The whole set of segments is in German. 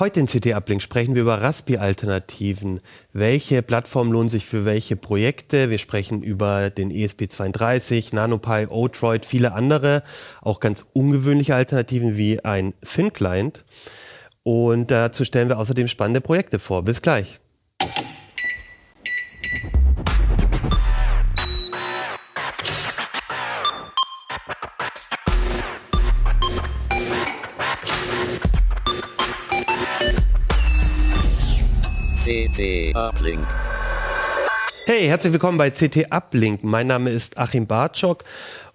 Heute in CT Uplink sprechen wir über Raspi-Alternativen. Welche Plattform lohnt sich für welche Projekte? Wir sprechen über den ESP32, NanoPi, Odroid, viele andere, auch ganz ungewöhnliche Alternativen wie ein Thin-Client. Und dazu stellen wir außerdem spannende Projekte vor. Bis gleich. CT Uplink. Hey, herzlich willkommen bei CT Uplink. Mein Name ist Achim Bartschok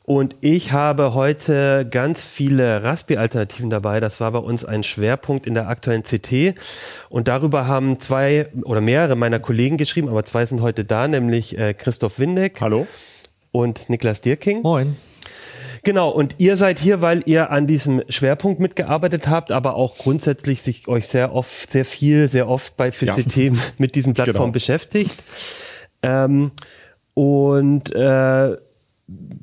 und ich habe heute ganz viele Raspi-Alternativen dabei. Das war bei uns ein Schwerpunkt in der aktuellen CT. Und darüber haben zwei oder mehrere meiner Kollegen geschrieben, aber zwei sind heute da, nämlich äh, Christoph Windeck. Hallo. Und Niklas Dirking. Moin. Genau, und ihr seid hier, weil ihr an diesem Schwerpunkt mitgearbeitet habt, aber auch grundsätzlich sich euch sehr oft, sehr viel, sehr oft bei FCT ja. mit diesen Plattformen genau. beschäftigt. Ähm, und äh,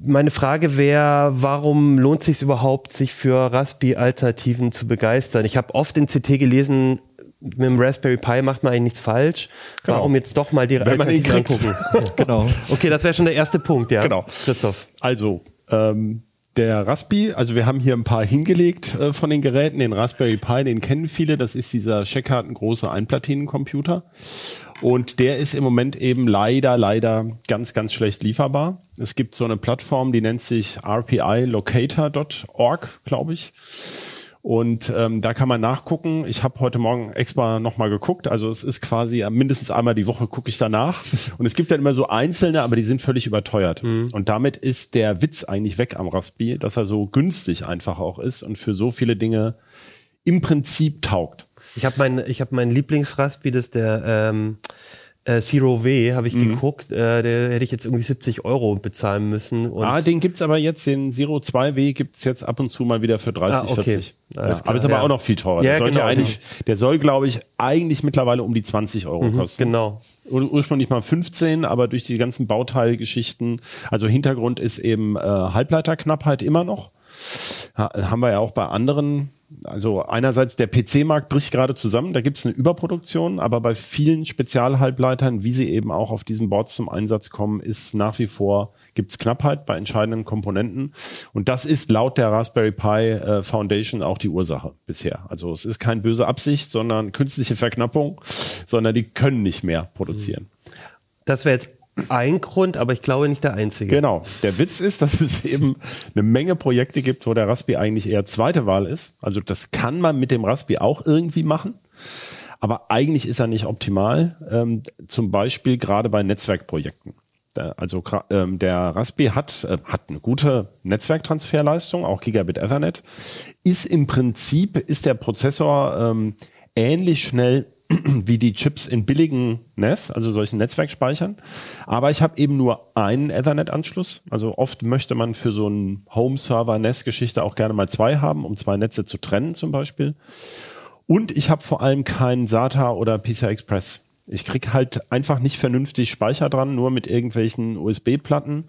meine Frage wäre, warum lohnt es sich überhaupt, sich für Raspi-Alternativen zu begeistern? Ich habe oft in CT gelesen, mit dem Raspberry Pi macht man eigentlich nichts falsch. Genau. Warum jetzt doch mal die Wenn man ihn kriegt. angucken? genau. Okay, das wäre schon der erste Punkt, ja. Genau. Christoph. Also, ähm, der Raspi, also wir haben hier ein paar hingelegt äh, von den Geräten. Den Raspberry Pi, den kennen viele. Das ist dieser Checkkarten große Einplatinencomputer. Und der ist im Moment eben leider, leider ganz, ganz schlecht lieferbar. Es gibt so eine Plattform, die nennt sich rpilocator.org, glaube ich. Und ähm, da kann man nachgucken. Ich habe heute Morgen extra nochmal geguckt. Also es ist quasi äh, mindestens einmal die Woche gucke ich danach. Und es gibt dann immer so einzelne, aber die sind völlig überteuert. Mhm. Und damit ist der Witz eigentlich weg am Raspi, dass er so günstig einfach auch ist und für so viele Dinge im Prinzip taugt. Ich habe mein, ich habe mein Lieblingsraspi, das ist der ähm, äh, Zero W habe ich mhm. geguckt, äh, der hätte ich jetzt irgendwie 70 Euro bezahlen müssen. Und ah, den gibt's aber jetzt, den Zero 2W gibt's jetzt ab und zu mal wieder für 30, ah, okay. 40. Ja, aber ist aber ja. auch noch viel teurer. Ja, der, genau, eigentlich, der soll, glaube ich, eigentlich mittlerweile um die 20 Euro mhm, kosten. Genau. Ur ursprünglich mal 15, aber durch die ganzen Bauteilgeschichten, also Hintergrund ist eben äh, Halbleiterknappheit immer noch. Ha, haben wir ja auch bei anderen also einerseits der PC-Markt bricht gerade zusammen, da gibt es eine Überproduktion, aber bei vielen Spezialhalbleitern, wie sie eben auch auf diesen Boards zum Einsatz kommen, ist nach wie vor gibt es Knappheit bei entscheidenden Komponenten. Und das ist laut der Raspberry Pi äh, Foundation auch die Ursache bisher. Also es ist keine böse Absicht, sondern künstliche Verknappung, sondern die können nicht mehr produzieren. Das wäre jetzt ein Grund, aber ich glaube nicht der einzige. Genau. Der Witz ist, dass es eben eine Menge Projekte gibt, wo der Raspi eigentlich eher zweite Wahl ist. Also das kann man mit dem Raspi auch irgendwie machen. Aber eigentlich ist er nicht optimal. Ähm, zum Beispiel gerade bei Netzwerkprojekten. Also ähm, der Raspi hat, äh, hat eine gute Netzwerktransferleistung, auch Gigabit Ethernet. Ist im Prinzip, ist der Prozessor ähm, ähnlich schnell wie die Chips in billigen NAS, also solchen Netzwerkspeichern. Aber ich habe eben nur einen Ethernet-Anschluss. Also oft möchte man für so einen Home-Server-NAS-Geschichte auch gerne mal zwei haben, um zwei Netze zu trennen zum Beispiel. Und ich habe vor allem keinen SATA oder PCI Express. Ich krieg halt einfach nicht vernünftig Speicher dran, nur mit irgendwelchen USB-Platten.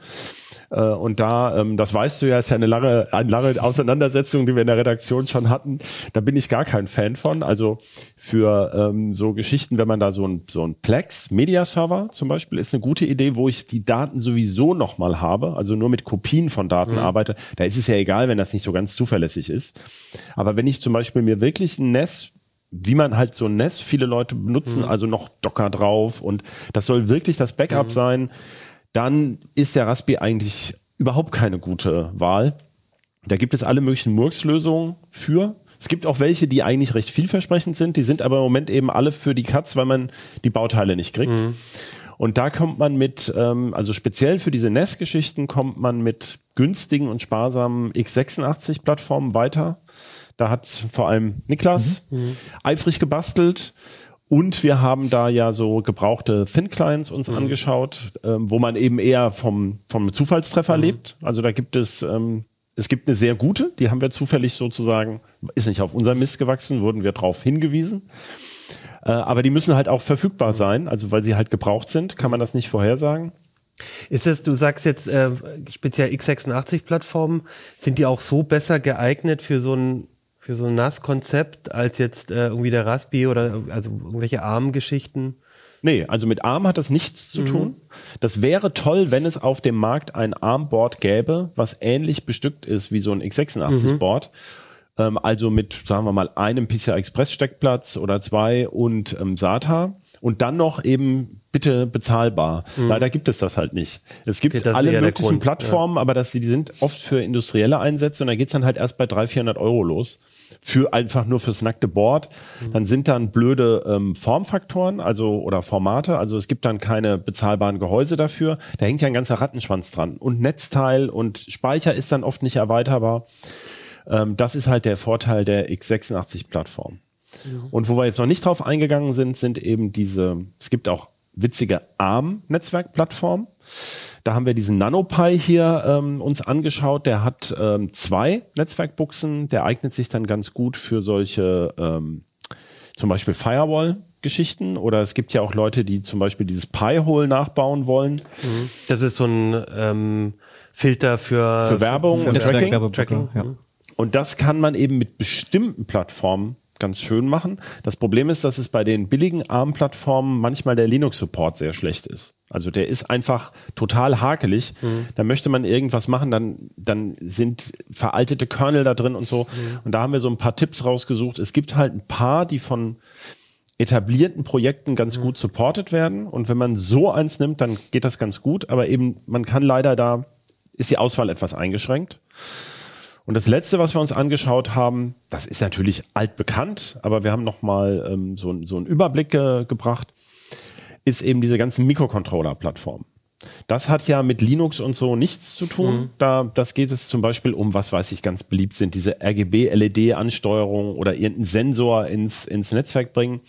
Äh, und da, ähm, das weißt du ja, ist ja eine lange, eine lange Auseinandersetzung, die wir in der Redaktion schon hatten. Da bin ich gar kein Fan von. Also für ähm, so Geschichten, wenn man da so ein, so ein Plex Media Server zum Beispiel ist eine gute Idee, wo ich die Daten sowieso nochmal habe, also nur mit Kopien von Daten mhm. arbeite. Da ist es ja egal, wenn das nicht so ganz zuverlässig ist. Aber wenn ich zum Beispiel mir wirklich ein NES wie man halt so ein Nest viele Leute benutzen, mhm. also noch Docker drauf und das soll wirklich das Backup mhm. sein, dann ist der Raspi eigentlich überhaupt keine gute Wahl. Da gibt es alle möglichen Murks-Lösungen für. Es gibt auch welche, die eigentlich recht vielversprechend sind, die sind aber im Moment eben alle für die Katz, weil man die Bauteile nicht kriegt. Mhm. Und da kommt man mit, ähm, also speziell für diese NES-Geschichten kommt man mit günstigen und sparsamen x86-Plattformen weiter. Da hat vor allem Niklas mhm. mhm. eifrig gebastelt. Und wir haben da ja so gebrauchte Thin Clients uns mhm. angeschaut, ähm, wo man eben eher vom, vom Zufallstreffer mhm. lebt. Also da gibt es, ähm, es gibt eine sehr gute, die haben wir zufällig sozusagen, ist nicht auf unser Mist gewachsen, wurden wir drauf hingewiesen. Äh, aber die müssen halt auch verfügbar sein, also weil sie halt gebraucht sind, kann man das nicht vorhersagen. Ist es, du sagst jetzt äh, speziell x86-Plattformen, sind die auch so besser geeignet für so ein für so ein NAS-Konzept als jetzt äh, irgendwie der Raspi oder also irgendwelche ARM-Geschichten? Nee, also mit ARM hat das nichts zu mhm. tun. Das wäre toll, wenn es auf dem Markt ein ARM-Board gäbe, was ähnlich bestückt ist wie so ein x86-Board. Mhm. Ähm, also mit, sagen wir mal, einem PCI Express-Steckplatz oder zwei und ähm, SATA. Und dann noch eben bitte bezahlbar. Mhm. Leider gibt es das halt nicht. Es gibt okay, alle möglichen Plattformen, ja. aber das, die sind oft für industrielle Einsätze und da geht's dann halt erst bei 300, 400 Euro los für einfach nur fürs nackte Board. Mhm. Dann sind dann blöde ähm, Formfaktoren, also oder Formate. Also es gibt dann keine bezahlbaren Gehäuse dafür. Da hängt ja ein ganzer Rattenschwanz dran. Und Netzteil und Speicher ist dann oft nicht erweiterbar. Ähm, das ist halt der Vorteil der x86-Plattform. Mhm. Und wo wir jetzt noch nicht drauf eingegangen sind, sind eben diese, es gibt auch witzige ARM-Netzwerkplattformen. Da haben wir diesen NanoPi hier ähm, uns angeschaut. Der hat ähm, zwei Netzwerkbuchsen. Der eignet sich dann ganz gut für solche ähm, zum Beispiel Firewall-Geschichten. Oder es gibt ja auch Leute, die zum Beispiel dieses Pi-Hole nachbauen wollen. Mhm. Das ist so ein ähm, Filter für, für Werbung für, für und Tracking. Tracking. Ja. Und das kann man eben mit bestimmten Plattformen ganz schön machen. Das Problem ist, dass es bei den billigen ARM-Plattformen manchmal der Linux-Support sehr schlecht ist. Also der ist einfach total hakelig. Mhm. Da möchte man irgendwas machen, dann, dann sind veraltete Kernel da drin und so. Mhm. Und da haben wir so ein paar Tipps rausgesucht. Es gibt halt ein paar, die von etablierten Projekten ganz mhm. gut supported werden. Und wenn man so eins nimmt, dann geht das ganz gut. Aber eben, man kann leider da, ist die Auswahl etwas eingeschränkt. Und das letzte, was wir uns angeschaut haben, das ist natürlich altbekannt, aber wir haben nochmal ähm, so, so einen Überblick äh, gebracht, ist eben diese ganzen Mikrocontroller-Plattformen. Das hat ja mit Linux und so nichts zu tun. Mhm. Da, das geht es zum Beispiel um, was weiß ich, ganz beliebt sind, diese RGB-LED-Ansteuerung oder irgendeinen Sensor ins, ins Netzwerk bringen.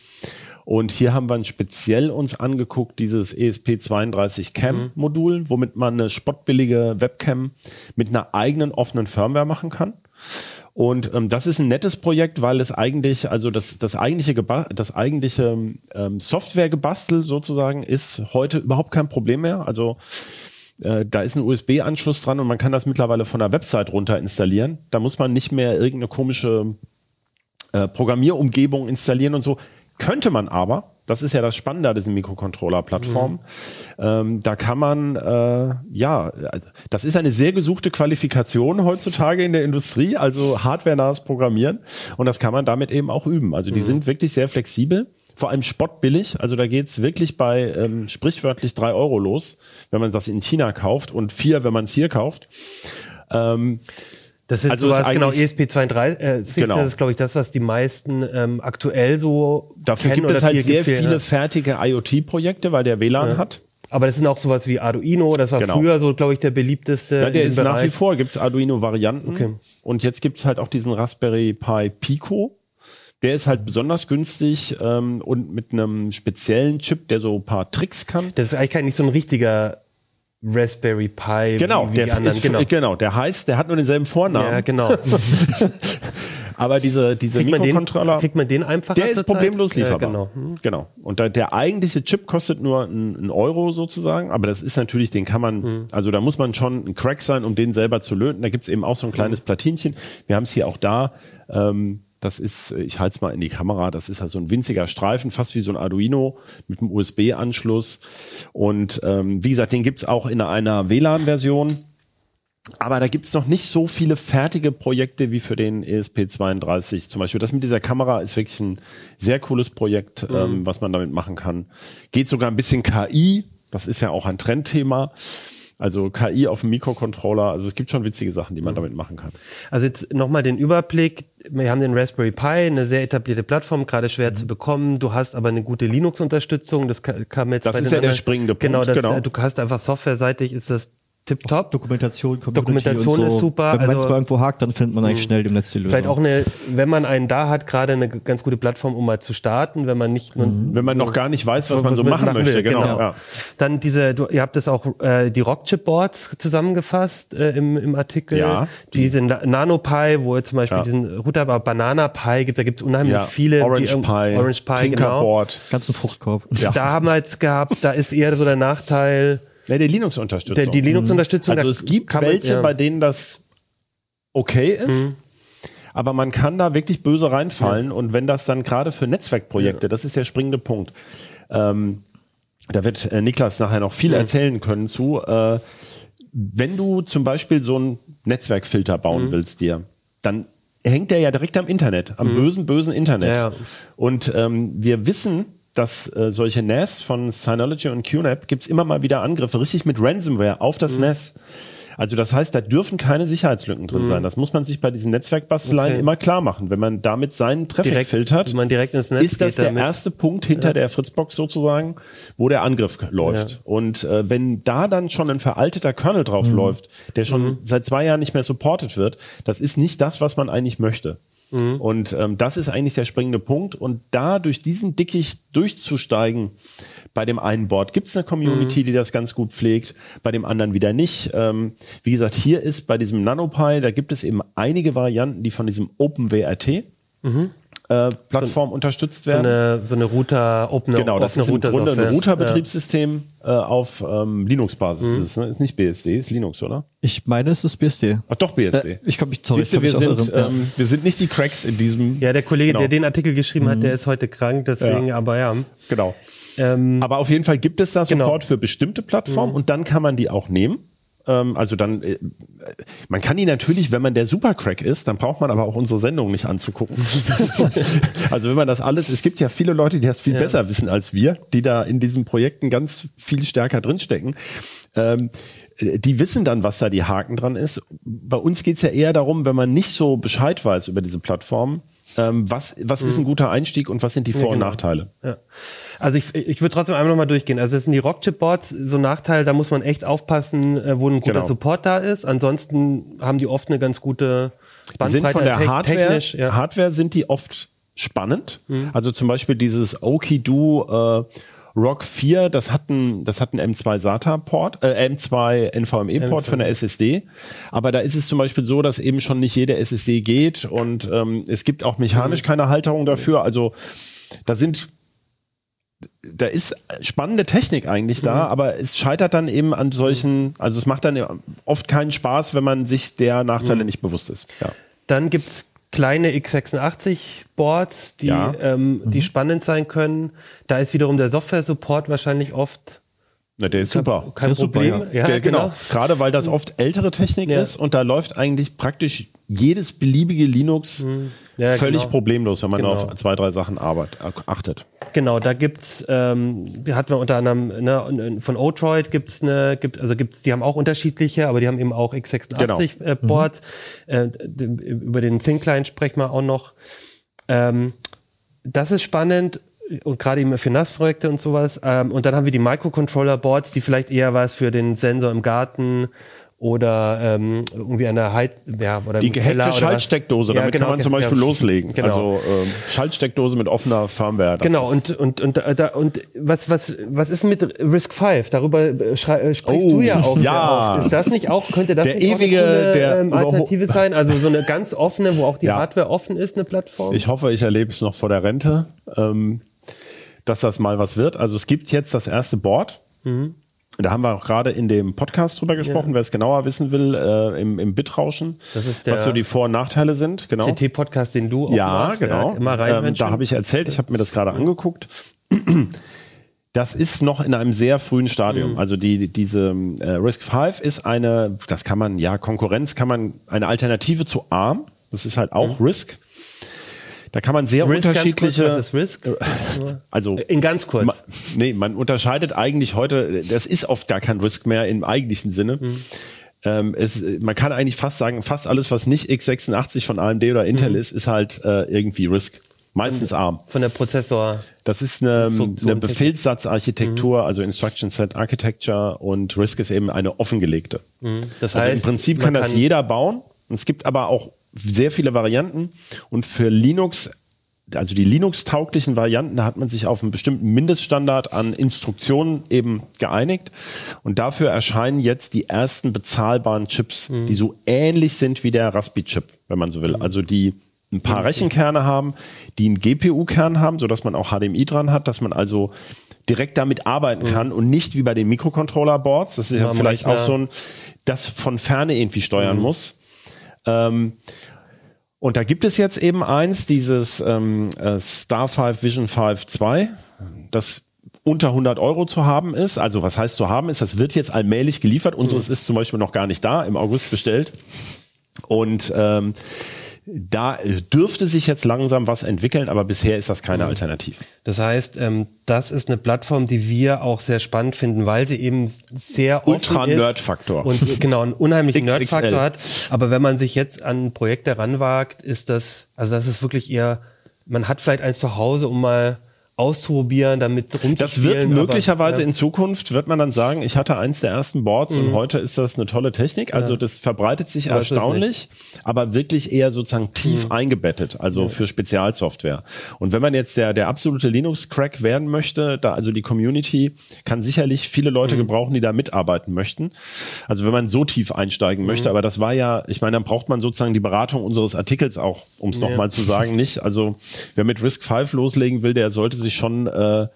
Und hier haben wir speziell uns angeguckt, dieses ESP32 Cam Modul, mhm. womit man eine spottbillige Webcam mit einer eigenen offenen Firmware machen kann. Und ähm, das ist ein nettes Projekt, weil es eigentlich, also das, das eigentliche, das eigentliche ähm, Softwaregebastel sozusagen ist heute überhaupt kein Problem mehr. Also äh, da ist ein USB-Anschluss dran und man kann das mittlerweile von der Website runter installieren. Da muss man nicht mehr irgendeine komische äh, Programmierumgebung installieren und so. Könnte man aber, das ist ja das Spannende an diesen Mikrocontroller-Plattformen, mhm. ähm, da kann man, äh, ja, das ist eine sehr gesuchte Qualifikation heutzutage in der Industrie, also hardware-nahes Programmieren und das kann man damit eben auch üben. Also die mhm. sind wirklich sehr flexibel vor allem spottbillig. Also da geht's wirklich bei ähm, sprichwörtlich drei Euro los, wenn man das in China kauft und vier, wenn man es hier kauft. Ähm, das ist also sowas, genau, ESP32, äh, genau. das ist, glaube ich, das, was die meisten ähm, aktuell so Dafür gibt es halt sehr viele hat. fertige IoT-Projekte, weil der WLAN ja. hat. Aber das sind auch sowas wie Arduino, das war genau. früher so, glaube ich, der beliebteste. Ja, der ist Bereich. nach wie vor, gibt's Arduino-Varianten. Okay. Und jetzt gibt's halt auch diesen Raspberry Pi Pico. Der ist halt besonders günstig ähm, und mit einem speziellen Chip, der so ein paar Tricks kann. Das ist eigentlich kein, nicht so ein richtiger Raspberry Pi. Genau, wie, wie der anderen. Ist, genau. genau, der heißt, der hat nur denselben Vornamen. Ja, genau. Aber diese, diese kriegt Mikrocontroller. Man den, kriegt man den einfach? Der ist problemlos lieferbar. Ja, genau. Hm. genau. Und da, der eigentliche Chip kostet nur einen Euro sozusagen, aber das ist natürlich, den kann man, hm. also da muss man schon ein Crack sein, um den selber zu löten. Da gibt's eben auch so ein kleines hm. Platinchen. Wir haben es hier auch da. Ähm, das ist, ich halte es mal in die Kamera, das ist also ein winziger Streifen, fast wie so ein Arduino mit einem USB-Anschluss. Und ähm, wie gesagt, den gibt's auch in einer WLAN-Version. Aber da gibt's noch nicht so viele fertige Projekte wie für den ESP32 zum Beispiel. Das mit dieser Kamera ist wirklich ein sehr cooles Projekt, mhm. ähm, was man damit machen kann. Geht sogar ein bisschen KI, das ist ja auch ein Trendthema. Also KI auf dem Mikrocontroller, also es gibt schon witzige Sachen, die man mhm. damit machen kann. Also jetzt nochmal den Überblick. Wir haben den Raspberry Pi, eine sehr etablierte Plattform, gerade schwer mhm. zu bekommen. Du hast aber eine gute Linux-Unterstützung. Das kam jetzt Das bei ist ja der springende Punkt. Genau, das, genau. du hast einfach softwareseitig ist das tipptopp. Dokumentation, Community Dokumentation ist so. super. Wenn man also, irgendwo hakt, dann findet man eigentlich schnell im Netz die Lösung. Vielleicht auch eine, wenn man einen da hat, gerade eine ganz gute Plattform, um mal zu starten, wenn man nicht, mhm. wenn man noch gar nicht weiß, was man so machen, möchte, will, genau. genau. Ja. Dann diese, du, ihr habt das auch äh, die Rockchip Boards zusammengefasst äh, im, im Artikel. Ja. Diese NanoPi, wo ihr zum Beispiel ja. diesen Router, aber Banana Pi gibt, da gibt es unheimlich ja. viele. Orange die, Pi, Orange Pi, genau. Board. Ganzen Fruchtkorb. Ja. Da haben wir jetzt gehabt, da ist eher so der Nachteil, ja, die Linux-Unterstützung. Die Linux-Unterstützung. Also es gibt welche, ja. bei denen das okay ist. Mhm. aber man kann da wirklich böse reinfallen ja. und wenn das dann gerade für Netzwerkprojekte, ja. das ist der springende Punkt. Ähm, da wird äh, Niklas nachher noch viel erzählen können zu. Äh, wenn du zum Beispiel so einen Netzwerkfilter bauen mhm. willst dir, dann hängt der ja direkt am Internet, am mhm. bösen, bösen Internet. Und ähm, wir wissen, dass äh, solche NAS von Synology und QNAP gibt's immer mal wieder Angriffe, richtig mit Ransomware auf das mhm. NAS. Also das heißt, da dürfen keine Sicherheitslücken drin mhm. sein. Das muss man sich bei diesen Netzwerkbasteleien okay. immer klar machen. Wenn man damit seinen Traffic direkt, filtert, man direkt ins Netz ist das der damit. erste Punkt hinter ja. der Fritzbox sozusagen, wo der Angriff läuft. Ja. Und äh, wenn da dann schon ein veralteter Kernel drauf mhm. läuft, der schon mhm. seit zwei Jahren nicht mehr supported wird, das ist nicht das, was man eigentlich möchte. Mhm. Und ähm, das ist eigentlich der springende Punkt. Und da durch diesen Dickicht durchzusteigen, bei dem einen Board gibt es eine Community, mhm. die das ganz gut pflegt, bei dem anderen wieder nicht. Ähm, wie gesagt, hier ist bei diesem NanoPi, da gibt es eben einige Varianten, die von diesem OpenWRT mhm. Äh, Plattform so, unterstützt werden. So eine, so eine Router, Open Genau, das ist im Grunde ein Router-Betriebssystem ja. äh, auf ähm, Linux-Basis. Mhm. Ist, ne? ist nicht BSD, ist Linux, oder? Ich meine, es ist BSD. Ach doch, BSD. Äh, ich glaube, ich, sorry, Siehste, wir, sind, ähm, wir sind nicht die Cracks in diesem. Ja, der Kollege, genau. der den Artikel geschrieben mhm. hat, der ist heute krank, deswegen, ja. aber ja. Genau. Ähm, Aber auf jeden Fall gibt es da genau. Support genau. für bestimmte Plattformen mhm. und dann kann man die auch nehmen. Ähm, also dann, äh, man kann die natürlich, wenn man der Supercrack ist, dann braucht man aber auch unsere Sendung nicht anzugucken. also wenn man das alles, es gibt ja viele Leute, die das viel ja. besser wissen als wir, die da in diesen Projekten ganz viel stärker drinstecken. Ähm, die wissen dann, was da die Haken dran ist. Bei uns geht's ja eher darum, wenn man nicht so Bescheid weiß über diese Plattform, ähm, was, was mhm. ist ein guter Einstieg und was sind die Vor- ja, genau. und Nachteile? Ja. Also ich, ich würde trotzdem einmal nochmal durchgehen. Also das sind die Rockchip-Boards so ein Nachteil, da muss man echt aufpassen, äh, wo ein guter genau. Support da ist. Ansonsten haben die oft eine ganz gute Bandbreite. Die sind von der Hardware, ja. Hardware sind die oft spannend. Mhm. Also zum Beispiel dieses Oki-Do äh, Rock 4, das hat ein, das hat ein M2 SATA-Port, äh, M2 NVMe-Port für eine SSD. Aber da ist es zum Beispiel so, dass eben schon nicht jede SSD geht und ähm, es gibt auch mechanisch mhm. keine Halterung dafür. Also da sind da ist spannende Technik eigentlich da, mhm. aber es scheitert dann eben an solchen, also es macht dann oft keinen Spaß, wenn man sich der Nachteile mhm. nicht bewusst ist. Ja. Dann gibt's kleine x86-Boards, die, ja. ähm, mhm. die spannend sein können. Da ist wiederum der Software-Support wahrscheinlich oft na, der ist super. Kein Problem. Super, ja. ja der, genau. genau. Gerade weil das oft ältere Technik ja. ist und da läuft eigentlich praktisch jedes beliebige Linux mhm. ja, völlig genau. problemlos, wenn man genau. auf zwei, drei Sachen arbeit, achtet. Genau, da gibt's, ähm, hatten wir unter anderem ne, von Odroid gibt's eine, gibt, also gibt's, die haben auch unterschiedliche, aber die haben eben auch x86 genau. äh, Boards. Mhm. Äh, über den Thin Client sprechen wir auch noch. Ähm, das ist spannend und gerade eben für NAS-Projekte und sowas. Ähm, und dann haben wir die Microcontroller-Boards, die vielleicht eher was für den Sensor im Garten oder ähm, irgendwie eine Heit ja oder die gehackte Schaltsteckdose, damit ja, genau, kann man zum Beispiel ja. loslegen. Genau. Also ähm, Schaltsteckdose mit offener Firmware. Genau und und und äh, da, und was was was ist mit Risk 5? Darüber äh, sprichst oh, du ja auch ja. Ist das nicht auch könnte das der nicht ewige auch eine, der ähm, Alternative sein? Also so eine ganz offene, wo auch die ja. Hardware offen ist, eine Plattform. Ich hoffe, ich erlebe es noch vor der Rente. Ähm, dass das mal was wird. Also es gibt jetzt das erste Board. Mhm. Da haben wir auch gerade in dem Podcast drüber gesprochen, ja. wer es genauer wissen will, äh, im, im Bitrauschen, was so die Vor- und Nachteile sind. Genau. CT-Podcast, den du auch ja, machst. Genau. Ja, immer rein. Ähm, da habe ich erzählt, ich habe mir das gerade angeguckt. Das ist noch in einem sehr frühen Stadium. Mhm. Also die, diese äh, Risk 5 ist eine, das kann man, ja, Konkurrenz kann man, eine Alternative zu ARM. Das ist halt auch mhm. Risk. Da kann man sehr Risk unterschiedliche. Kurz, was ist Risk? Also in ganz kurz. Ma, nee, man unterscheidet eigentlich heute. Das ist oft gar kein Risk mehr im eigentlichen Sinne. Mhm. Ähm, es, man kann eigentlich fast sagen, fast alles, was nicht x86 von AMD oder Intel mhm. ist, ist halt äh, irgendwie Risk. Meistens ARM. Von der Prozessor. Das ist eine, eine Befehlssatzarchitektur, mhm. also Instruction Set Architecture und RISC ist eben eine offengelegte. Mhm. Das heißt, also im Prinzip kann das jeder bauen. Es gibt aber auch sehr viele Varianten und für Linux also die Linux-tauglichen Varianten, da hat man sich auf einen bestimmten Mindeststandard an Instruktionen eben geeinigt. Und dafür erscheinen jetzt die ersten bezahlbaren Chips, mhm. die so ähnlich sind wie der Raspi-Chip, wenn man so will. Mhm. Also die ein paar Rechenkerne haben, die einen GPU-Kern haben, so dass man auch HDMI dran hat, dass man also direkt damit arbeiten mhm. kann und nicht wie bei den Mikrocontroller-Boards, das ist ja, ja vielleicht auch so ein, das von Ferne irgendwie steuern mhm. muss. Ähm, Und da gibt es jetzt eben eins, dieses ähm, äh, Star 5 Vision 5 2, das unter 100 Euro zu haben ist. Also was heißt zu haben ist, das wird jetzt allmählich geliefert. Unseres mhm. ist zum Beispiel noch gar nicht da, im August bestellt. Und ähm, da dürfte sich jetzt langsam was entwickeln, aber bisher ist das keine mhm. Alternative. Das heißt, ähm, das ist eine Plattform, die wir auch sehr spannend finden, weil sie eben sehr Ultra Nerd-Faktor und genau einen unheimlichen Nerd-Faktor hat. Aber wenn man sich jetzt an Projekte ranwagt, ist das also das ist wirklich eher man hat vielleicht eins zu Hause, um mal auszuprobieren, damit rumzuspielen. Das wird möglicherweise aber, ja. in Zukunft, wird man dann sagen, ich hatte eins der ersten Boards mhm. und heute ist das eine tolle Technik. Also ja. das verbreitet sich aber erstaunlich, aber wirklich eher sozusagen tief mhm. eingebettet, also ja. für Spezialsoftware. Und wenn man jetzt der, der absolute Linux-Crack werden möchte, da also die Community kann sicherlich viele Leute mhm. gebrauchen, die da mitarbeiten möchten. Also wenn man so tief einsteigen möchte, mhm. aber das war ja, ich meine, dann braucht man sozusagen die Beratung unseres Artikels auch, um es ja. nochmal zu sagen, nicht. Also wer mit Risk 5 loslegen will, der sollte sich sich schon äh,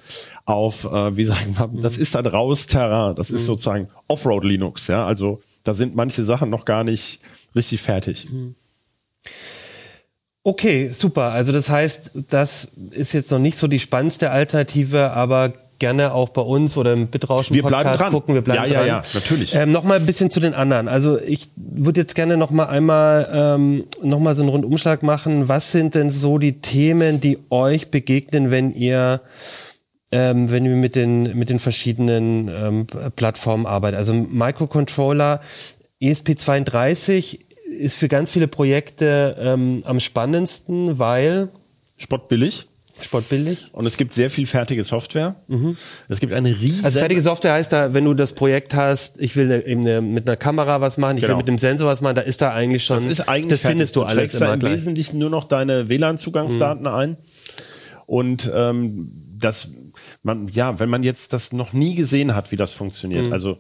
auf, äh, wie sagen wir, das ist dann raus Terrain, das ist mhm. sozusagen Offroad Linux, ja, also da sind manche Sachen noch gar nicht richtig fertig. Mhm. Okay, super. Also das heißt, das ist jetzt noch nicht so die spannendste Alternative, aber gerne auch bei uns oder im Bitrauschen wir Podcast dran. gucken. Wir bleiben ja, dran. Ja, ja, natürlich. Ähm, noch mal ein bisschen zu den anderen. Also ich würde jetzt gerne noch mal einmal ähm, noch mal so einen Rundumschlag machen. Was sind denn so die Themen, die euch begegnen, wenn ihr ähm, wenn wir mit den mit den verschiedenen ähm, Plattformen arbeiten? Also Microcontroller ESP32 ist für ganz viele Projekte ähm, am spannendsten, weil spottbillig Sportbillig. Und es gibt sehr viel fertige Software. Mhm. Es gibt eine riesige. Also fertige Software heißt da, wenn du das Projekt hast, ich will eben eine, mit einer Kamera was machen, ich genau. will mit dem Sensor was machen, da ist da eigentlich schon. Das ist eigentlich. Das fertig. findest du, du alles da im gleich. Wesentlichen nur noch deine WLAN-Zugangsdaten mhm. ein. Und ähm, das, man, ja, wenn man jetzt das noch nie gesehen hat, wie das funktioniert, mhm. also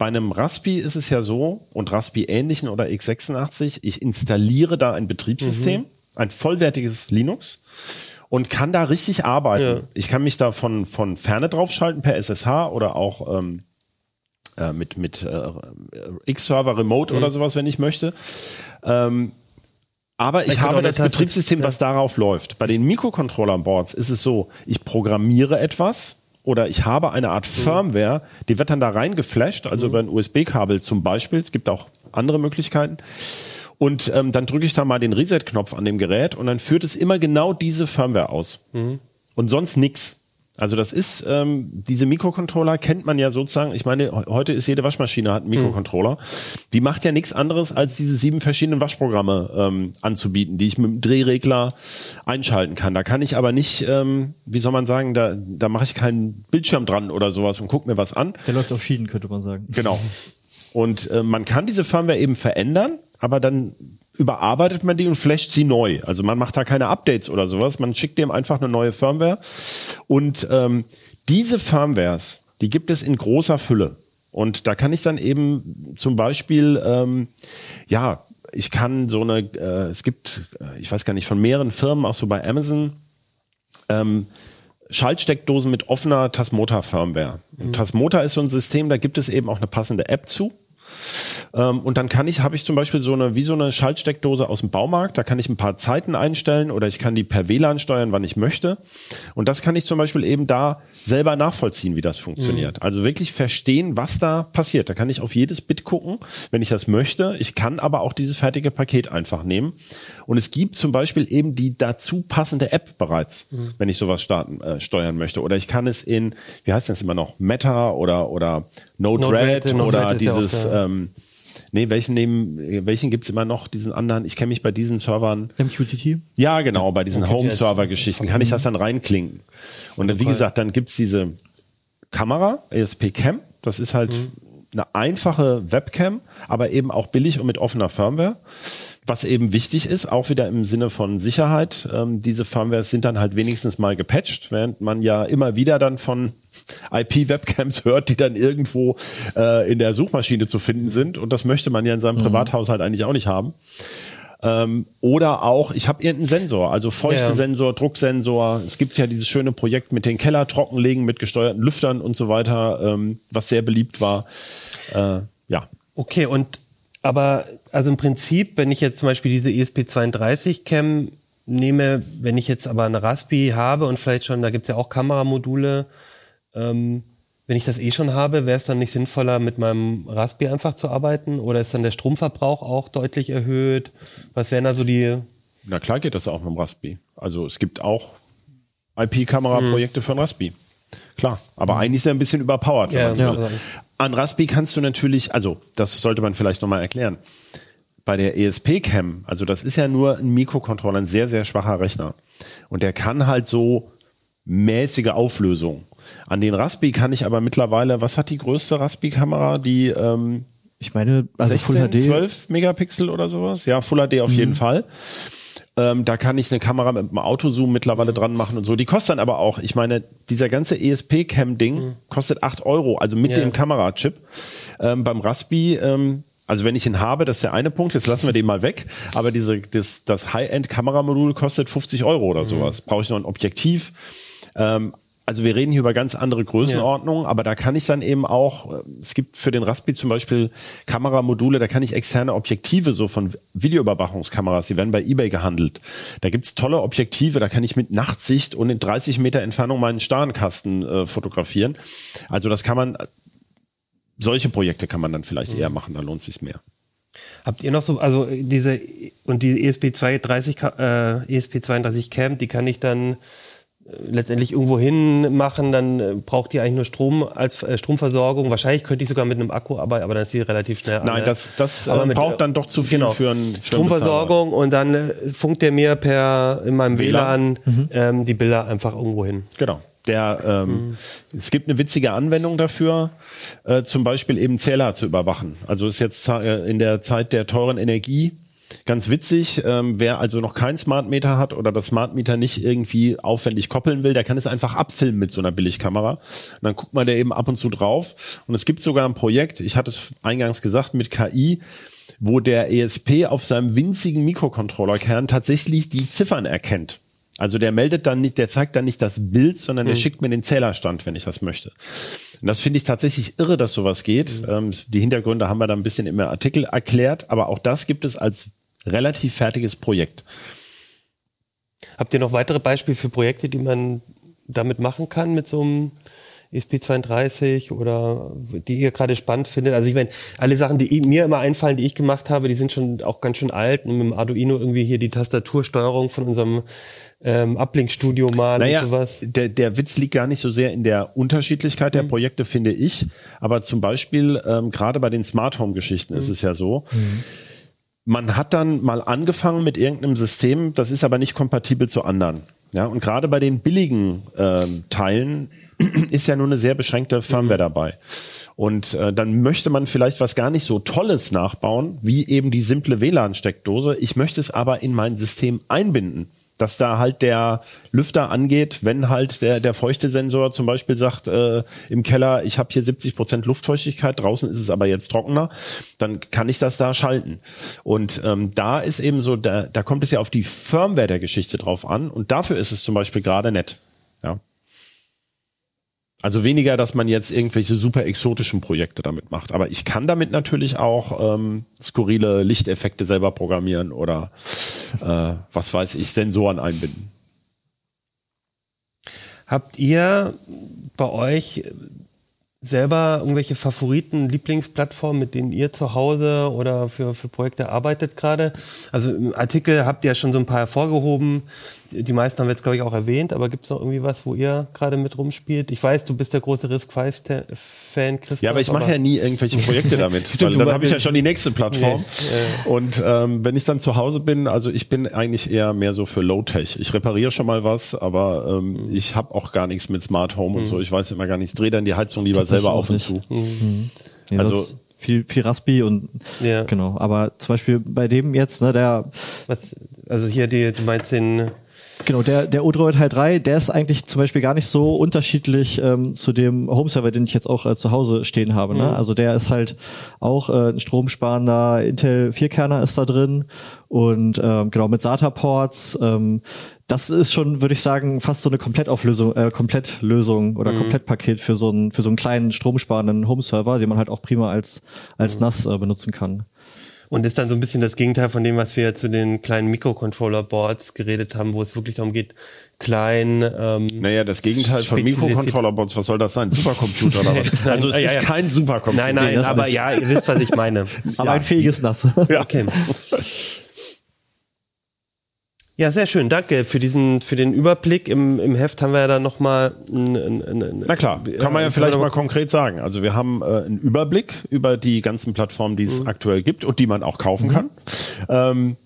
bei einem Raspi ist es ja so, und Raspi ähnlichen oder x86, ich installiere da ein Betriebssystem, mhm. ein vollwertiges Linux und kann da richtig arbeiten. Ja. Ich kann mich da von, von Ferne draufschalten per SSH oder auch ähm, äh, mit, mit äh, X-Server Remote mhm. oder sowas, wenn ich möchte. Ähm, aber ich, ich habe das Betriebssystem, was darauf läuft. Bei den Mikrocontroller-Boards ist es so, ich programmiere etwas oder ich habe eine Art mhm. Firmware, die wird dann da reingeflasht, also mhm. über ein USB-Kabel zum Beispiel. Es gibt auch andere Möglichkeiten. Und ähm, dann drücke ich da mal den Reset-Knopf an dem Gerät und dann führt es immer genau diese Firmware aus. Mhm. Und sonst nix. Also das ist, ähm, diese Mikrocontroller kennt man ja sozusagen, ich meine, heute ist jede Waschmaschine hat einen mhm. Mikrocontroller. Mhm. Die macht ja nichts anderes, als diese sieben verschiedenen Waschprogramme ähm, anzubieten, die ich mit dem Drehregler einschalten kann. Da kann ich aber nicht, ähm, wie soll man sagen, da, da mache ich keinen Bildschirm dran oder sowas und guck mir was an. Der läuft auf Schienen, könnte man sagen. Genau. Und äh, man kann diese Firmware eben verändern aber dann überarbeitet man die und flasht sie neu. Also man macht da keine Updates oder sowas, man schickt dem einfach eine neue Firmware. Und ähm, diese Firmwares, die gibt es in großer Fülle. Und da kann ich dann eben zum Beispiel, ähm, ja, ich kann so eine, äh, es gibt, äh, ich weiß gar nicht, von mehreren Firmen, auch so bei Amazon, ähm, Schaltsteckdosen mit offener Tasmota-Firmware. Mhm. Tasmota ist so ein System, da gibt es eben auch eine passende App zu. Ähm, und dann kann ich, habe ich zum Beispiel so eine, wie so eine Schaltsteckdose aus dem Baumarkt, da kann ich ein paar Zeiten einstellen oder ich kann die per WLAN steuern, wann ich möchte. Und das kann ich zum Beispiel eben da selber nachvollziehen, wie das funktioniert. Mhm. Also wirklich verstehen, was da passiert. Da kann ich auf jedes Bit gucken, wenn ich das möchte. Ich kann aber auch dieses fertige Paket einfach nehmen. Und es gibt zum Beispiel eben die dazu passende App bereits, mhm. wenn ich sowas starten, äh, steuern möchte. Oder ich kann es in, wie heißt das immer noch, Meta oder, oder Node-RED Node oder Node dieses, ja ähm, Nee, welchen nehmen, welchen gibt's immer noch, diesen anderen? Ich kenne mich bei diesen Servern. MQTT? Ja, genau, bei diesen Home-Server-Geschichten kann ich das dann reinklinken. Und dann, wie gesagt, dann gibt's diese Kamera, ESP Cam, das ist halt mhm. Eine einfache Webcam, aber eben auch billig und mit offener Firmware. Was eben wichtig ist, auch wieder im Sinne von Sicherheit, ähm, diese Firmwares sind dann halt wenigstens mal gepatcht, während man ja immer wieder dann von IP-Webcams hört, die dann irgendwo äh, in der Suchmaschine zu finden sind. Und das möchte man ja in seinem mhm. Privathaushalt eigentlich auch nicht haben. Ähm, oder auch, ich habe irgendeinen Sensor, also Feuchtesensor, ja. Drucksensor. Es gibt ja dieses schöne Projekt mit den Keller trockenlegen, mit gesteuerten Lüftern und so weiter, ähm, was sehr beliebt war. Äh, ja. Okay, und aber also im Prinzip, wenn ich jetzt zum Beispiel diese ESP32 Cam nehme, wenn ich jetzt aber eine Raspi habe und vielleicht schon, da gibt's ja auch Kameramodule, ähm, wenn ich das eh schon habe, wäre es dann nicht sinnvoller, mit meinem Raspi einfach zu arbeiten? Oder ist dann der Stromverbrauch auch deutlich erhöht? Was wären da so die... Na klar geht das auch mit dem Raspi. Also es gibt auch IP-Kameraprojekte hm. für ein Raspi. Klar, aber hm. eigentlich ist er ein bisschen überpowered. Ja, ja. An Raspi kannst du natürlich, also das sollte man vielleicht nochmal erklären bei der ESP-Cam, also das ist ja nur ein Mikrocontroller, ein sehr, sehr schwacher Rechner. Und der kann halt so mäßige Auflösung. An den Raspi kann ich aber mittlerweile, was hat die größte Raspi-Kamera? Die, ähm, ich meine, also 16, Full HD. 12 Megapixel oder sowas? Ja, Full HD auf mhm. jeden Fall. Ähm, da kann ich eine Kamera mit einem Autozoom mittlerweile dran machen und so. Die kostet dann aber auch, ich meine, dieser ganze ESP-Cam-Ding mhm. kostet 8 Euro, also mit ja. dem Kamerachip. Ähm, beim Raspi ähm, also wenn ich ihn habe, das ist der eine Punkt, jetzt lassen wir den mal weg. Aber diese, das, das High-End-Kameramodul kostet 50 Euro oder mhm. sowas. Mhm. Brauche ich noch ein Objektiv. Ähm, also wir reden hier über ganz andere Größenordnungen, ja. aber da kann ich dann eben auch, äh, es gibt für den Raspi zum Beispiel Kameramodule, da kann ich externe Objektive so von Videoüberwachungskameras, die werden bei eBay gehandelt. Da gibt's tolle Objektive, da kann ich mit Nachtsicht und in 30 Meter Entfernung meinen Starrenkasten äh, fotografieren. Also das kann man solche Projekte kann man dann vielleicht mhm. eher machen, da lohnt sich mehr. Habt ihr noch so, also diese und die ESP32 äh, ESP32 Camp, die kann ich dann äh, letztendlich irgendwo hin machen, dann äh, braucht die eigentlich nur Strom als äh, Stromversorgung. Wahrscheinlich könnte ich sogar mit einem Akku arbeiten, aber dann ist die relativ schnell. Nein, das, das aber mit, braucht dann doch zu viel genau, für einen Stromversorgung und dann funkt der mir per in meinem WLAN, WLAN mhm. ähm, die Bilder einfach irgendwo hin. Genau. Der, ähm, mhm. Es gibt eine witzige Anwendung dafür, äh, zum Beispiel eben Zähler zu überwachen. Also ist jetzt äh, in der Zeit der teuren Energie ganz witzig. Ähm, wer also noch kein Smart Meter hat oder das Smart Meter nicht irgendwie aufwendig koppeln will, der kann es einfach abfilmen mit so einer Billigkamera. Und dann guckt man da eben ab und zu drauf. Und es gibt sogar ein Projekt, ich hatte es eingangs gesagt, mit KI, wo der ESP auf seinem winzigen Mikrocontrollerkern tatsächlich die Ziffern erkennt. Also der meldet dann nicht, der zeigt dann nicht das Bild, sondern der mhm. schickt mir den Zählerstand, wenn ich das möchte. Und das finde ich tatsächlich irre, dass sowas geht. Mhm. Ähm, die Hintergründe haben wir da ein bisschen im Artikel erklärt, aber auch das gibt es als relativ fertiges Projekt. Habt ihr noch weitere Beispiele für Projekte, die man damit machen kann mit so einem ESP32 oder die ihr gerade spannend findet? Also ich meine, alle Sachen, die mir immer einfallen, die ich gemacht habe, die sind schon auch ganz schön alt. Und mit dem Arduino irgendwie hier die Tastatursteuerung von unserem ähm, Uplink-Studio mal naja, und sowas. Der, der Witz liegt gar nicht so sehr in der Unterschiedlichkeit der mhm. Projekte, finde ich. Aber zum Beispiel, ähm, gerade bei den Smart Home-Geschichten mhm. ist es ja so, mhm. Man hat dann mal angefangen mit irgendeinem System, das ist aber nicht kompatibel zu anderen. Ja, und gerade bei den billigen ähm, Teilen ist ja nur eine sehr beschränkte Firmware mhm. dabei. Und äh, dann möchte man vielleicht was gar nicht so Tolles nachbauen, wie eben die simple WLAN-Steckdose. Ich möchte es aber in mein System einbinden dass da halt der Lüfter angeht, wenn halt der, der Feuchtesensor zum Beispiel sagt, äh, im Keller, ich habe hier 70 Prozent Luftfeuchtigkeit, draußen ist es aber jetzt trockener, dann kann ich das da schalten. Und ähm, da ist eben so, da, da kommt es ja auf die Firmware der Geschichte drauf an und dafür ist es zum Beispiel gerade nett. Ja. Also weniger, dass man jetzt irgendwelche super exotischen Projekte damit macht. Aber ich kann damit natürlich auch ähm, skurrile Lichteffekte selber programmieren oder äh, was weiß ich, Sensoren einbinden. Habt ihr bei euch selber irgendwelche Favoriten, Lieblingsplattformen, mit denen ihr zu Hause oder für, für Projekte arbeitet gerade? Also im Artikel habt ihr ja schon so ein paar hervorgehoben. Die meisten haben wir jetzt, glaube ich, auch erwähnt, aber gibt es noch irgendwie was, wo ihr gerade mit rumspielt? Ich weiß, du bist der große Risk 5-Fan, Christoph. Ja, aber ich mache ja nie irgendwelche Projekte damit, Stimmt, weil dann habe ich ja schon die nächste Plattform. Nee, Und ähm, wenn ich dann zu Hause bin, also ich bin eigentlich eher mehr so für Low-Tech. Ich repariere schon mal was, aber ähm, mhm. ich habe auch gar nichts mit Smart Home mhm. und so. Ich weiß immer gar nicht. Ich drehe dann die Heizung lieber selber auf und zu. Mhm. Ja, also viel, viel Raspi und ja. genau. Aber zum Beispiel bei dem jetzt, ne, der Was, also hier die, du meinst den Genau, der, der Odroid High 3, der ist eigentlich zum Beispiel gar nicht so unterschiedlich ähm, zu dem Home-Server, den ich jetzt auch äh, zu Hause stehen habe. Ne? Mhm. Also der ist halt auch äh, ein stromsparender Intel 4-Kerner ist da drin und ähm, genau mit SATA-Ports. Ähm, das ist schon, würde ich sagen, fast so eine Komplettauflösung, äh, Komplettlösung oder mhm. Komplettpaket für so einen für so einen kleinen stromsparenden Home-Server, den man halt auch prima als als mhm. NAS äh, benutzen kann. Und ist dann so ein bisschen das Gegenteil von dem, was wir zu den kleinen Mikrocontroller-Boards geredet haben, wo es wirklich darum geht, klein. Ähm, naja, das Gegenteil von Mikrocontroller-Boards, was soll das sein? Supercomputer oder was? Also es ist kein Supercomputer. Nein, nein, aber nicht. ja, ihr wisst, was ich meine. aber ja. ein fähiges Nass. Ja. Okay. Ja, sehr schön. Danke für diesen, für den Überblick. Im, im Heft haben wir ja dann nochmal. Na klar, kann man ja vielleicht mal konkret sagen. Also wir haben äh, einen Überblick über die ganzen Plattformen, die es mhm. aktuell gibt und die man auch kaufen mhm. kann. Ähm,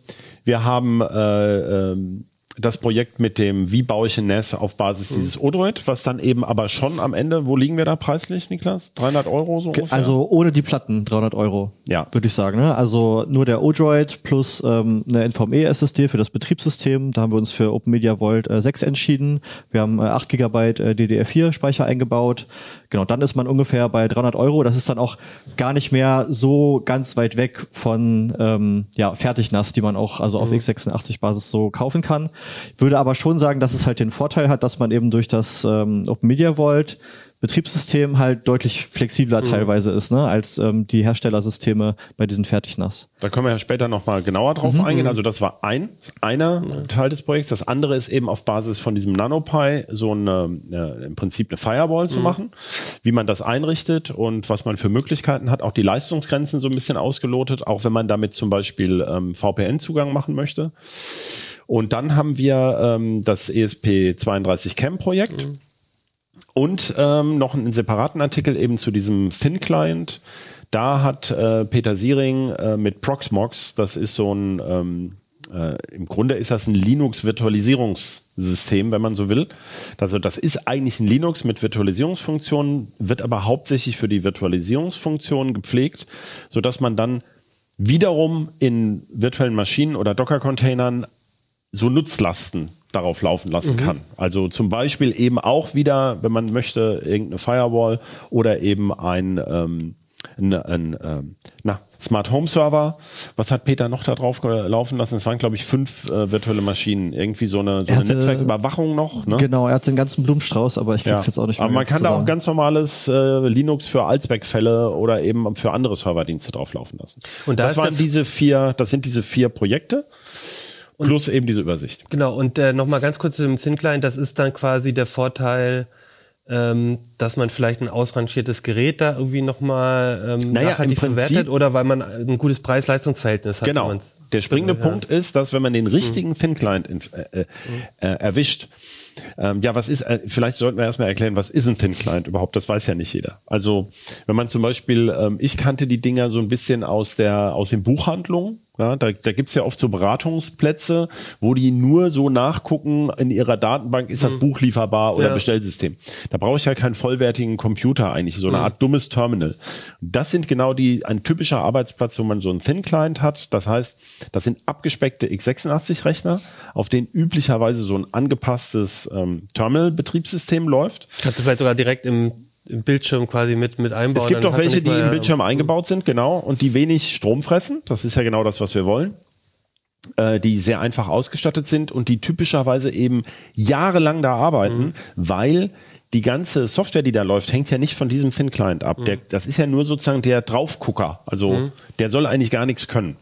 wir haben äh, ähm, das Projekt mit dem, wie baue ich ein NAS auf Basis mhm. dieses Odroid, was dann eben aber schon am Ende, wo liegen wir da preislich, Niklas? 300 Euro so ungefähr? Also ohne die Platten 300 Euro, ja. würde ich sagen. Ne? Also nur der Odroid plus ähm, eine NVMe-SSD für das Betriebssystem. Da haben wir uns für OpenMedia Vault äh, 6 entschieden. Wir haben äh, 8 GB äh, DDR4-Speicher eingebaut. Genau, dann ist man ungefähr bei 300 Euro. Das ist dann auch gar nicht mehr so ganz weit weg von ähm, ja, Fertignass, die man auch also auf mhm. x86-Basis so kaufen kann. Ich würde aber schon sagen, dass es halt den Vorteil hat, dass man eben durch das ähm, Open Media Vault Betriebssystem halt deutlich flexibler mhm. teilweise ist, ne, als ähm, die Herstellersysteme bei diesen Fertignass. Da können wir ja später nochmal genauer drauf mhm. eingehen. Also das war ein, einer mhm. Teil des Projekts. Das andere ist eben auf Basis von diesem NanoPi so eine, äh, im Prinzip eine Firewall zu mhm. machen, wie man das einrichtet und was man für Möglichkeiten hat. Auch die Leistungsgrenzen so ein bisschen ausgelotet, auch wenn man damit zum Beispiel ähm, VPN-Zugang machen möchte. Und dann haben wir ähm, das ESP32 Cam Projekt. Mhm. Und ähm, noch einen separaten Artikel eben zu diesem Thin Client. Da hat äh, Peter Siering äh, mit Proxmox, das ist so ein, ähm, äh, im Grunde ist das ein Linux-Virtualisierungssystem, wenn man so will. Also das ist eigentlich ein Linux mit Virtualisierungsfunktionen, wird aber hauptsächlich für die Virtualisierungsfunktionen gepflegt, so dass man dann wiederum in virtuellen Maschinen oder Docker-Containern so Nutzlasten darauf laufen lassen mhm. kann. Also zum Beispiel eben auch wieder, wenn man möchte, irgendeine Firewall oder eben ein, ähm, ein, ein ähm, na, Smart Home Server. Was hat Peter noch da drauf laufen lassen? Es waren, glaube ich, fünf äh, virtuelle Maschinen. Irgendwie so eine, so eine hatte, Netzwerküberwachung noch. Ne? Genau, er hat den ganzen Blumenstrauß, aber ich krieg's ja. jetzt auch nicht mehr. Aber man kann zusammen. da auch ganz normales äh, Linux für Allzweckfälle oder eben für andere Serverdienste drauf laufen lassen. Und da das waren diese vier, das sind diese vier Projekte. Und Plus eben diese Übersicht. Genau, und äh, nochmal ganz kurz zu dem Thin Client, das ist dann quasi der Vorteil, ähm, dass man vielleicht ein ausrangiertes Gerät da irgendwie nochmal ähm, naja, nachhaltig verwertet oder weil man ein gutes Preis-Leistungs-Verhältnis hat. Genau. Der springende Punkt ist, dass wenn man den richtigen mhm. Thin Client äh, äh, äh, erwischt, ähm, ja, was ist, äh, vielleicht sollten wir erstmal erklären, was ist ein Thin Client überhaupt? Das weiß ja nicht jeder. Also, wenn man zum Beispiel, ähm, ich kannte die Dinger so ein bisschen aus der, aus den Buchhandlungen, ja, da, da gibt's ja oft so Beratungsplätze, wo die nur so nachgucken in ihrer Datenbank, ist das mhm. Buch lieferbar oder ja. Bestellsystem. Da brauche ich ja keinen vollwertigen Computer eigentlich, so eine mhm. Art dummes Terminal. Das sind genau die, ein typischer Arbeitsplatz, wo man so einen Thin Client hat. Das heißt, das sind abgespeckte x86-Rechner, auf denen üblicherweise so ein angepasstes ähm, Terminal-Betriebssystem läuft. Kannst du vielleicht sogar direkt im im Bildschirm quasi mit, mit einbauen. Es gibt auch welche, die im Bildschirm eingebaut sind, genau, und die wenig Strom fressen. Das ist ja genau das, was wir wollen. Äh, die sehr einfach ausgestattet sind und die typischerweise eben jahrelang da arbeiten, mhm. weil die ganze Software, die da läuft, hängt ja nicht von diesem Thin Client ab. Mhm. Der, das ist ja nur sozusagen der Draufgucker. Also mhm. der soll eigentlich gar nichts können.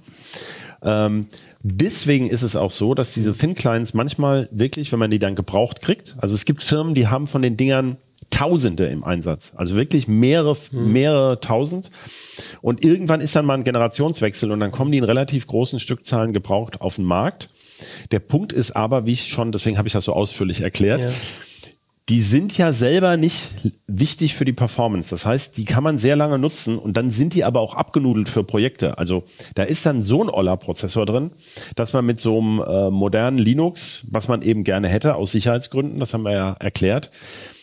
Ähm, deswegen ist es auch so, dass diese Thin Clients manchmal wirklich, wenn man die dann gebraucht kriegt, also es gibt Firmen, die haben von den Dingern Tausende im Einsatz. Also wirklich mehrere, mhm. mehrere tausend. Und irgendwann ist dann mal ein Generationswechsel und dann kommen die in relativ großen Stückzahlen gebraucht auf den Markt. Der Punkt ist aber, wie ich schon, deswegen habe ich das so ausführlich erklärt, ja. die sind ja selber nicht wichtig für die Performance. Das heißt, die kann man sehr lange nutzen und dann sind die aber auch abgenudelt für Projekte. Also da ist dann so ein Oller-Prozessor drin, dass man mit so einem äh, modernen Linux, was man eben gerne hätte aus Sicherheitsgründen, das haben wir ja erklärt,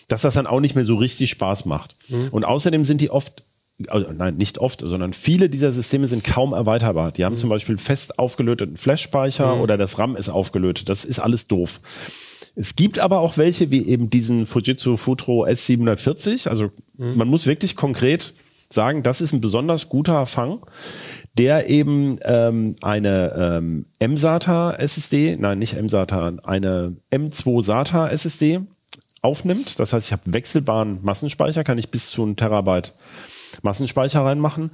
dass das dann auch nicht mehr so richtig Spaß macht. Mhm. Und außerdem sind die oft also nein, nicht oft, sondern viele dieser Systeme sind kaum erweiterbar. Die haben mhm. zum Beispiel fest aufgelöteten Flash-Speicher mhm. oder das RAM ist aufgelötet. Das ist alles doof. Es gibt aber auch welche, wie eben diesen Fujitsu Futro S740. Also mhm. man muss wirklich konkret sagen, das ist ein besonders guter Fang, der eben ähm, eine ähm, M-SATA SSD, nein, nicht M-SATA, eine M2 SATA SSD aufnimmt. Das heißt, ich habe wechselbaren Massenspeicher, kann ich bis zu einem Terabyte Massenspeicher reinmachen.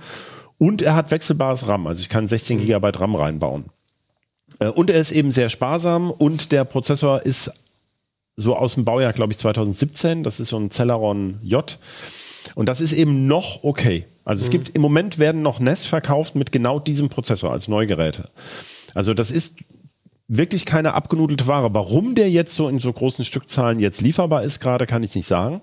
Und er hat wechselbares RAM, also ich kann 16 Gigabyte RAM reinbauen. Äh, und er ist eben sehr sparsam und der Prozessor ist so aus dem Baujahr, glaube ich, 2017. Das ist so ein Celeron J. Und das ist eben noch okay. Also es mhm. gibt im Moment werden noch NES verkauft mit genau diesem Prozessor als Neugeräte. Also das ist wirklich keine abgenudelte Ware. Warum der jetzt so in so großen Stückzahlen jetzt lieferbar ist, gerade kann ich nicht sagen.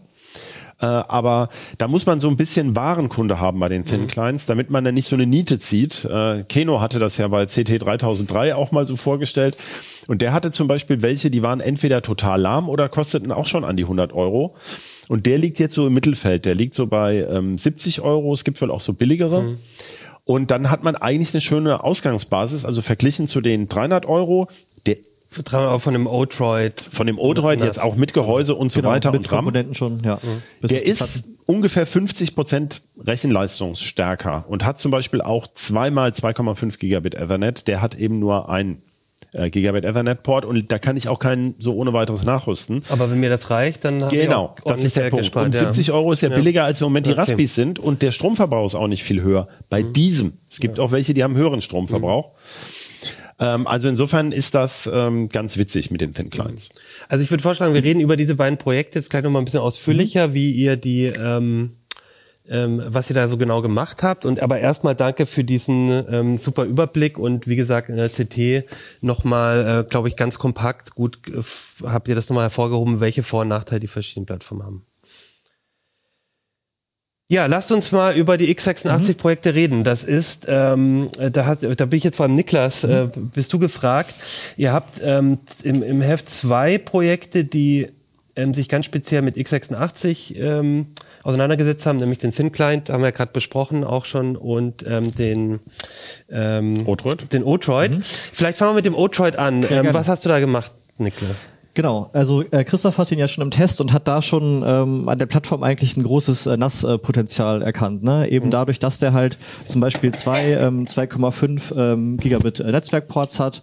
Äh, aber da muss man so ein bisschen Warenkunde haben bei den Thin mhm. Clients, damit man dann nicht so eine Niete zieht. Äh, Keno hatte das ja bei CT 3003 auch mal so vorgestellt. Und der hatte zum Beispiel welche, die waren entweder total lahm oder kosteten auch schon an die 100 Euro. Und der liegt jetzt so im Mittelfeld. Der liegt so bei ähm, 70 Euro. Es gibt wohl auch so billigere. Mhm. Und dann hat man eigentlich eine schöne Ausgangsbasis. Also verglichen zu den 300 Euro, der auch von dem O-Droid. Von dem O-Droid jetzt auch mit Gehäuse und so genau, weiter mit und RAM. Komponenten schon, ja. Mhm. Der ist ungefähr 50 Prozent Rechenleistungsstärker und hat zum Beispiel auch zweimal 2,5 Gigabit Ethernet. Der hat eben nur ein äh, Gigabit Ethernet Port und da kann ich auch keinen so ohne weiteres nachrüsten. Aber wenn mir das reicht, dann genau, das ist der Punkt. Gespart, und 70 ja. Euro ist ja, ja, billiger als im Moment die okay. Raspis sind und der Stromverbrauch ist auch nicht viel höher. Bei mhm. diesem. Es gibt ja. auch welche, die haben höheren Stromverbrauch. Mhm. Ähm, also insofern ist das ähm, ganz witzig mit den Thin Clients. Also ich würde vorschlagen, wir reden über diese beiden Projekte jetzt gleich nochmal ein bisschen ausführlicher, mhm. wie ihr die ähm, ähm, was ihr da so genau gemacht habt. Und aber erstmal danke für diesen ähm, super Überblick und wie gesagt in der CT nochmal, äh, glaube ich, ganz kompakt gut äh, habt ihr das nochmal hervorgehoben, welche Vor- und Nachteile die verschiedenen Plattformen haben. Ja, lasst uns mal über die x86-Projekte mhm. reden. Das ist, ähm, da, hat, da bin ich jetzt vor allem Niklas, äh, bist du gefragt. Ihr habt ähm, im, im Heft zwei Projekte, die ähm, sich ganz speziell mit x86 ähm, auseinandergesetzt haben, nämlich den Thin Client, haben wir ja gerade besprochen auch schon, und ähm, den ähm, O-Droid. Den O-Droid. Mhm. Vielleicht fangen wir mit dem O-Droid an. Ähm, was hast du da gemacht, Niklas? Genau, also äh, Christoph hat ihn ja schon im Test und hat da schon ähm, an der Plattform eigentlich ein großes äh, NAS-Potenzial erkannt. Ne? Eben mhm. dadurch, dass der halt zum Beispiel zwei ähm, 2,5 ähm, Gigabit äh, Netzwerkports hat.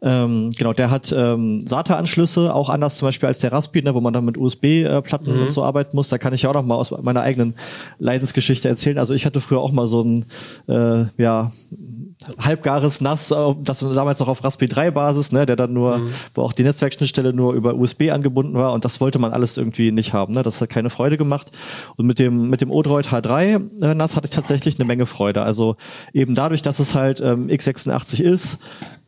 Ähm, genau, der hat ähm, SATA-Anschlüsse, auch anders zum Beispiel als der Raspi, ne, wo man dann mit USB-Platten mhm. und so arbeiten muss. Da kann ich ja auch noch mal aus meiner eigenen Leidensgeschichte erzählen. Also ich hatte früher auch mal so ein äh, ja halbgares NAS, das damals noch auf Raspberry 3 Basis, ne, der dann nur, mhm. wo auch die Netzwerkschnittstelle nur über USB angebunden war. Und das wollte man alles irgendwie nicht haben, ne, das hat keine Freude gemacht. Und mit dem, mit dem Odroid H3 äh, NAS hatte ich tatsächlich eine Menge Freude, also eben dadurch, dass es halt ähm, x86 ist,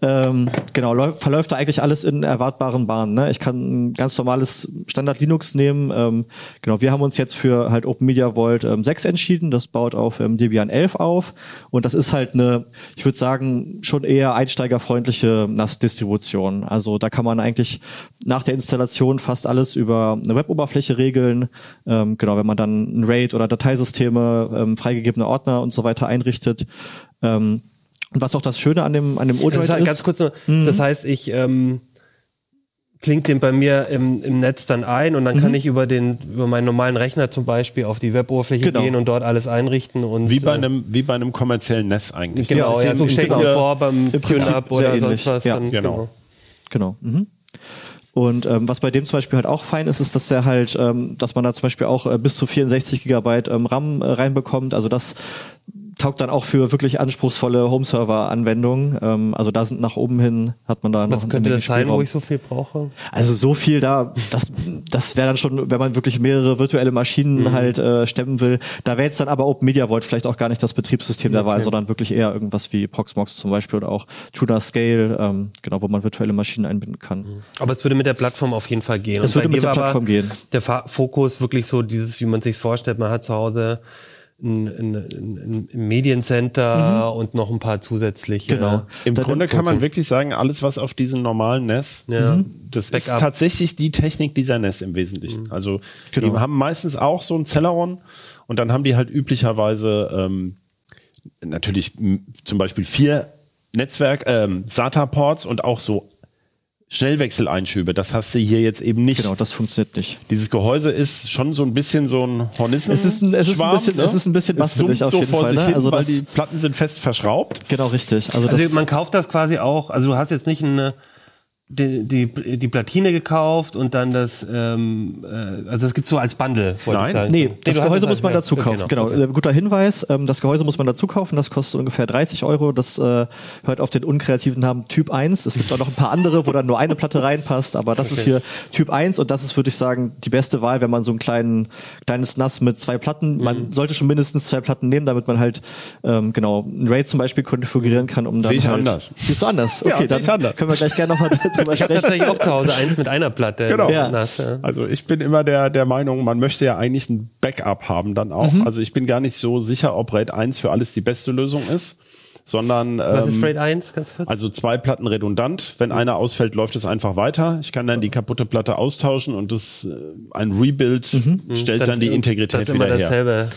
ähm, genau, verläuft da eigentlich alles in erwartbaren Bahnen. Ne? Ich kann ein ganz normales Standard Linux nehmen. Ähm, genau, wir haben uns jetzt für halt Open Media Vault ähm, 6 entschieden. Das baut auf ähm, Debian 11 auf. Und das ist halt eine, ich würde sagen, schon eher einsteigerfreundliche NAS-Distribution. Also da kann man eigentlich nach der Installation fast alles über eine Web-Oberfläche regeln. Ähm, genau, wenn man dann ein RAID oder Dateisysteme, ähm, freigegebene Ordner und so weiter einrichtet. Ähm, was auch das Schöne an dem, an dem Odroid ist. Ganz kurz nur, mhm. das heißt, ich ähm, klingt den bei mir im, im Netz dann ein und dann mhm. kann ich über den über meinen normalen Rechner zum Beispiel auf die Weboberfläche genau. gehen und dort alles einrichten und wie bei äh, einem wie bei einem kommerziellen Netz eigentlich. Genau, ja, ja so stelle ich mir vor beim QNAP oder sonst was. Ja, dann, genau. Genau. genau. Mhm. Und ähm, was bei dem zum Beispiel halt auch fein ist, ist, dass der halt, ähm, dass man da zum Beispiel auch äh, bis zu 64 Gigabyte ähm, RAM äh, reinbekommt. Also das taugt dann auch für wirklich anspruchsvolle Home-Server-Anwendungen. Ähm, also da sind nach oben hin, hat man da noch. Was könnte das sein, wo ich so viel brauche? Also so viel da, das, das wäre dann schon, wenn man wirklich mehrere virtuelle Maschinen mhm. halt äh, stemmen will. Da wäre jetzt dann aber Open Media Vault vielleicht auch gar nicht das Betriebssystem okay. der Wahl, sondern wirklich eher irgendwas wie Proxmox zum Beispiel oder auch Tuner Scale, ähm, genau, wo man virtuelle Maschinen einbinden kann. Mhm. Aber es würde mit der Plattform auf jeden Fall gehen. Es würde mit der Plattform gehen. Der Fokus wirklich so dieses, wie man sich vorstellt, man hat zu Hause ein, ein, ein Mediencenter mhm. und noch ein paar zusätzliche. Genau. Im da Grunde kann man wirklich sagen, alles was auf diesen normalen NES, ja. Mhm. das Backup. ist tatsächlich die Technik dieser NES im Wesentlichen. Mhm. Also genau. die haben meistens auch so ein Celeron und dann haben die halt üblicherweise ähm, natürlich zum Beispiel vier Netzwerk, ähm, SATA-Ports und auch so Schnellwechseleinschübe. Das hast du hier jetzt eben nicht. Genau, das funktioniert nicht. Dieses Gehäuse ist schon so ein bisschen so ein Hornissen. Es ist ein, es ist ein bisschen, ne? es ist ein bisschen bastelig auf so jeden vor Fall. Sich ne? hin, also weil die Platten sind fest verschraubt. Genau, richtig. Also, also man kauft das quasi auch. Also du hast jetzt nicht eine die, die, die Platine gekauft und dann das, ähm, äh, also es gibt so als Bundle. Nein, ich sagen. nee, das nee, Gehäuse muss man dazu kaufen. Genau, okay. Äh, guter Hinweis. Ähm, das Gehäuse muss man dazu kaufen. Das kostet ungefähr 30 Euro. Das äh, hört auf den unkreativen Namen Typ 1. Es gibt auch noch ein paar andere, wo dann nur eine Platte reinpasst. Aber das okay. ist hier Typ 1 und das ist, würde ich sagen, die beste Wahl, wenn man so ein kleinen, kleines NAS mit zwei Platten, mhm. man sollte schon mindestens zwei Platten nehmen, damit man halt ähm, genau ein RAID zum Beispiel konfigurieren kann, um dann Sehe ich halt, anders. Siehst du anders? Okay, ja, dann anders. können wir gleich gerne nochmal drüber sprechen. Ich habe tatsächlich auch zu Hause eins mit einer Platte. Genau. Ja. Nass, ja. Also ich bin immer der, der Meinung, man möchte ja eigentlich ein Backup haben dann auch. Mhm. Also ich bin gar nicht so sicher, ob RAID 1 für alles die beste Lösung ist sondern Was ist ähm, RAID 1 ganz kurz? Also zwei Platten redundant. Wenn mhm. eine ausfällt, läuft es einfach weiter. Ich kann dann die kaputte Platte austauschen und das äh, ein Rebuild mhm. stellt das, dann die Integrität das wieder her.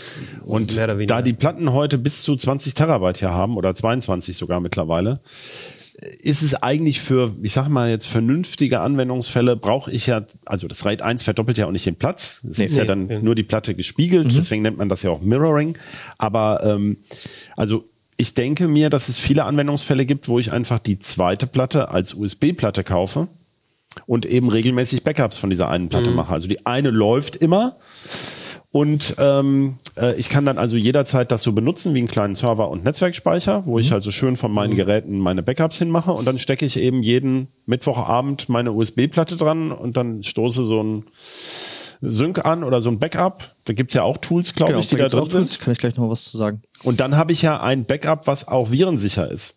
Und da die Platten heute bis zu 20 Terabyte hier haben oder 22 sogar mittlerweile, ist es eigentlich für, ich sag mal jetzt vernünftige Anwendungsfälle, brauche ich ja, also das RAID 1 verdoppelt ja auch nicht den Platz. Es nee, ist nee, ja dann nee. nur die Platte gespiegelt, mhm. deswegen nennt man das ja auch Mirroring. Aber ähm, also ich denke mir, dass es viele Anwendungsfälle gibt, wo ich einfach die zweite Platte als USB-Platte kaufe und eben regelmäßig Backups von dieser einen Platte mhm. mache. Also die eine läuft immer und ähm, äh, ich kann dann also jederzeit das so benutzen wie einen kleinen Server und Netzwerkspeicher, wo mhm. ich also schön von meinen mhm. Geräten meine Backups hinmache und dann stecke ich eben jeden Mittwochabend meine USB-Platte dran und dann stoße so ein Sync an oder so ein Backup. Da gibt's ja auch Tools, glaube genau, ich, die da drin sind. Kann ich gleich noch was zu sagen. Und dann habe ich ja ein Backup, was auch virensicher ist.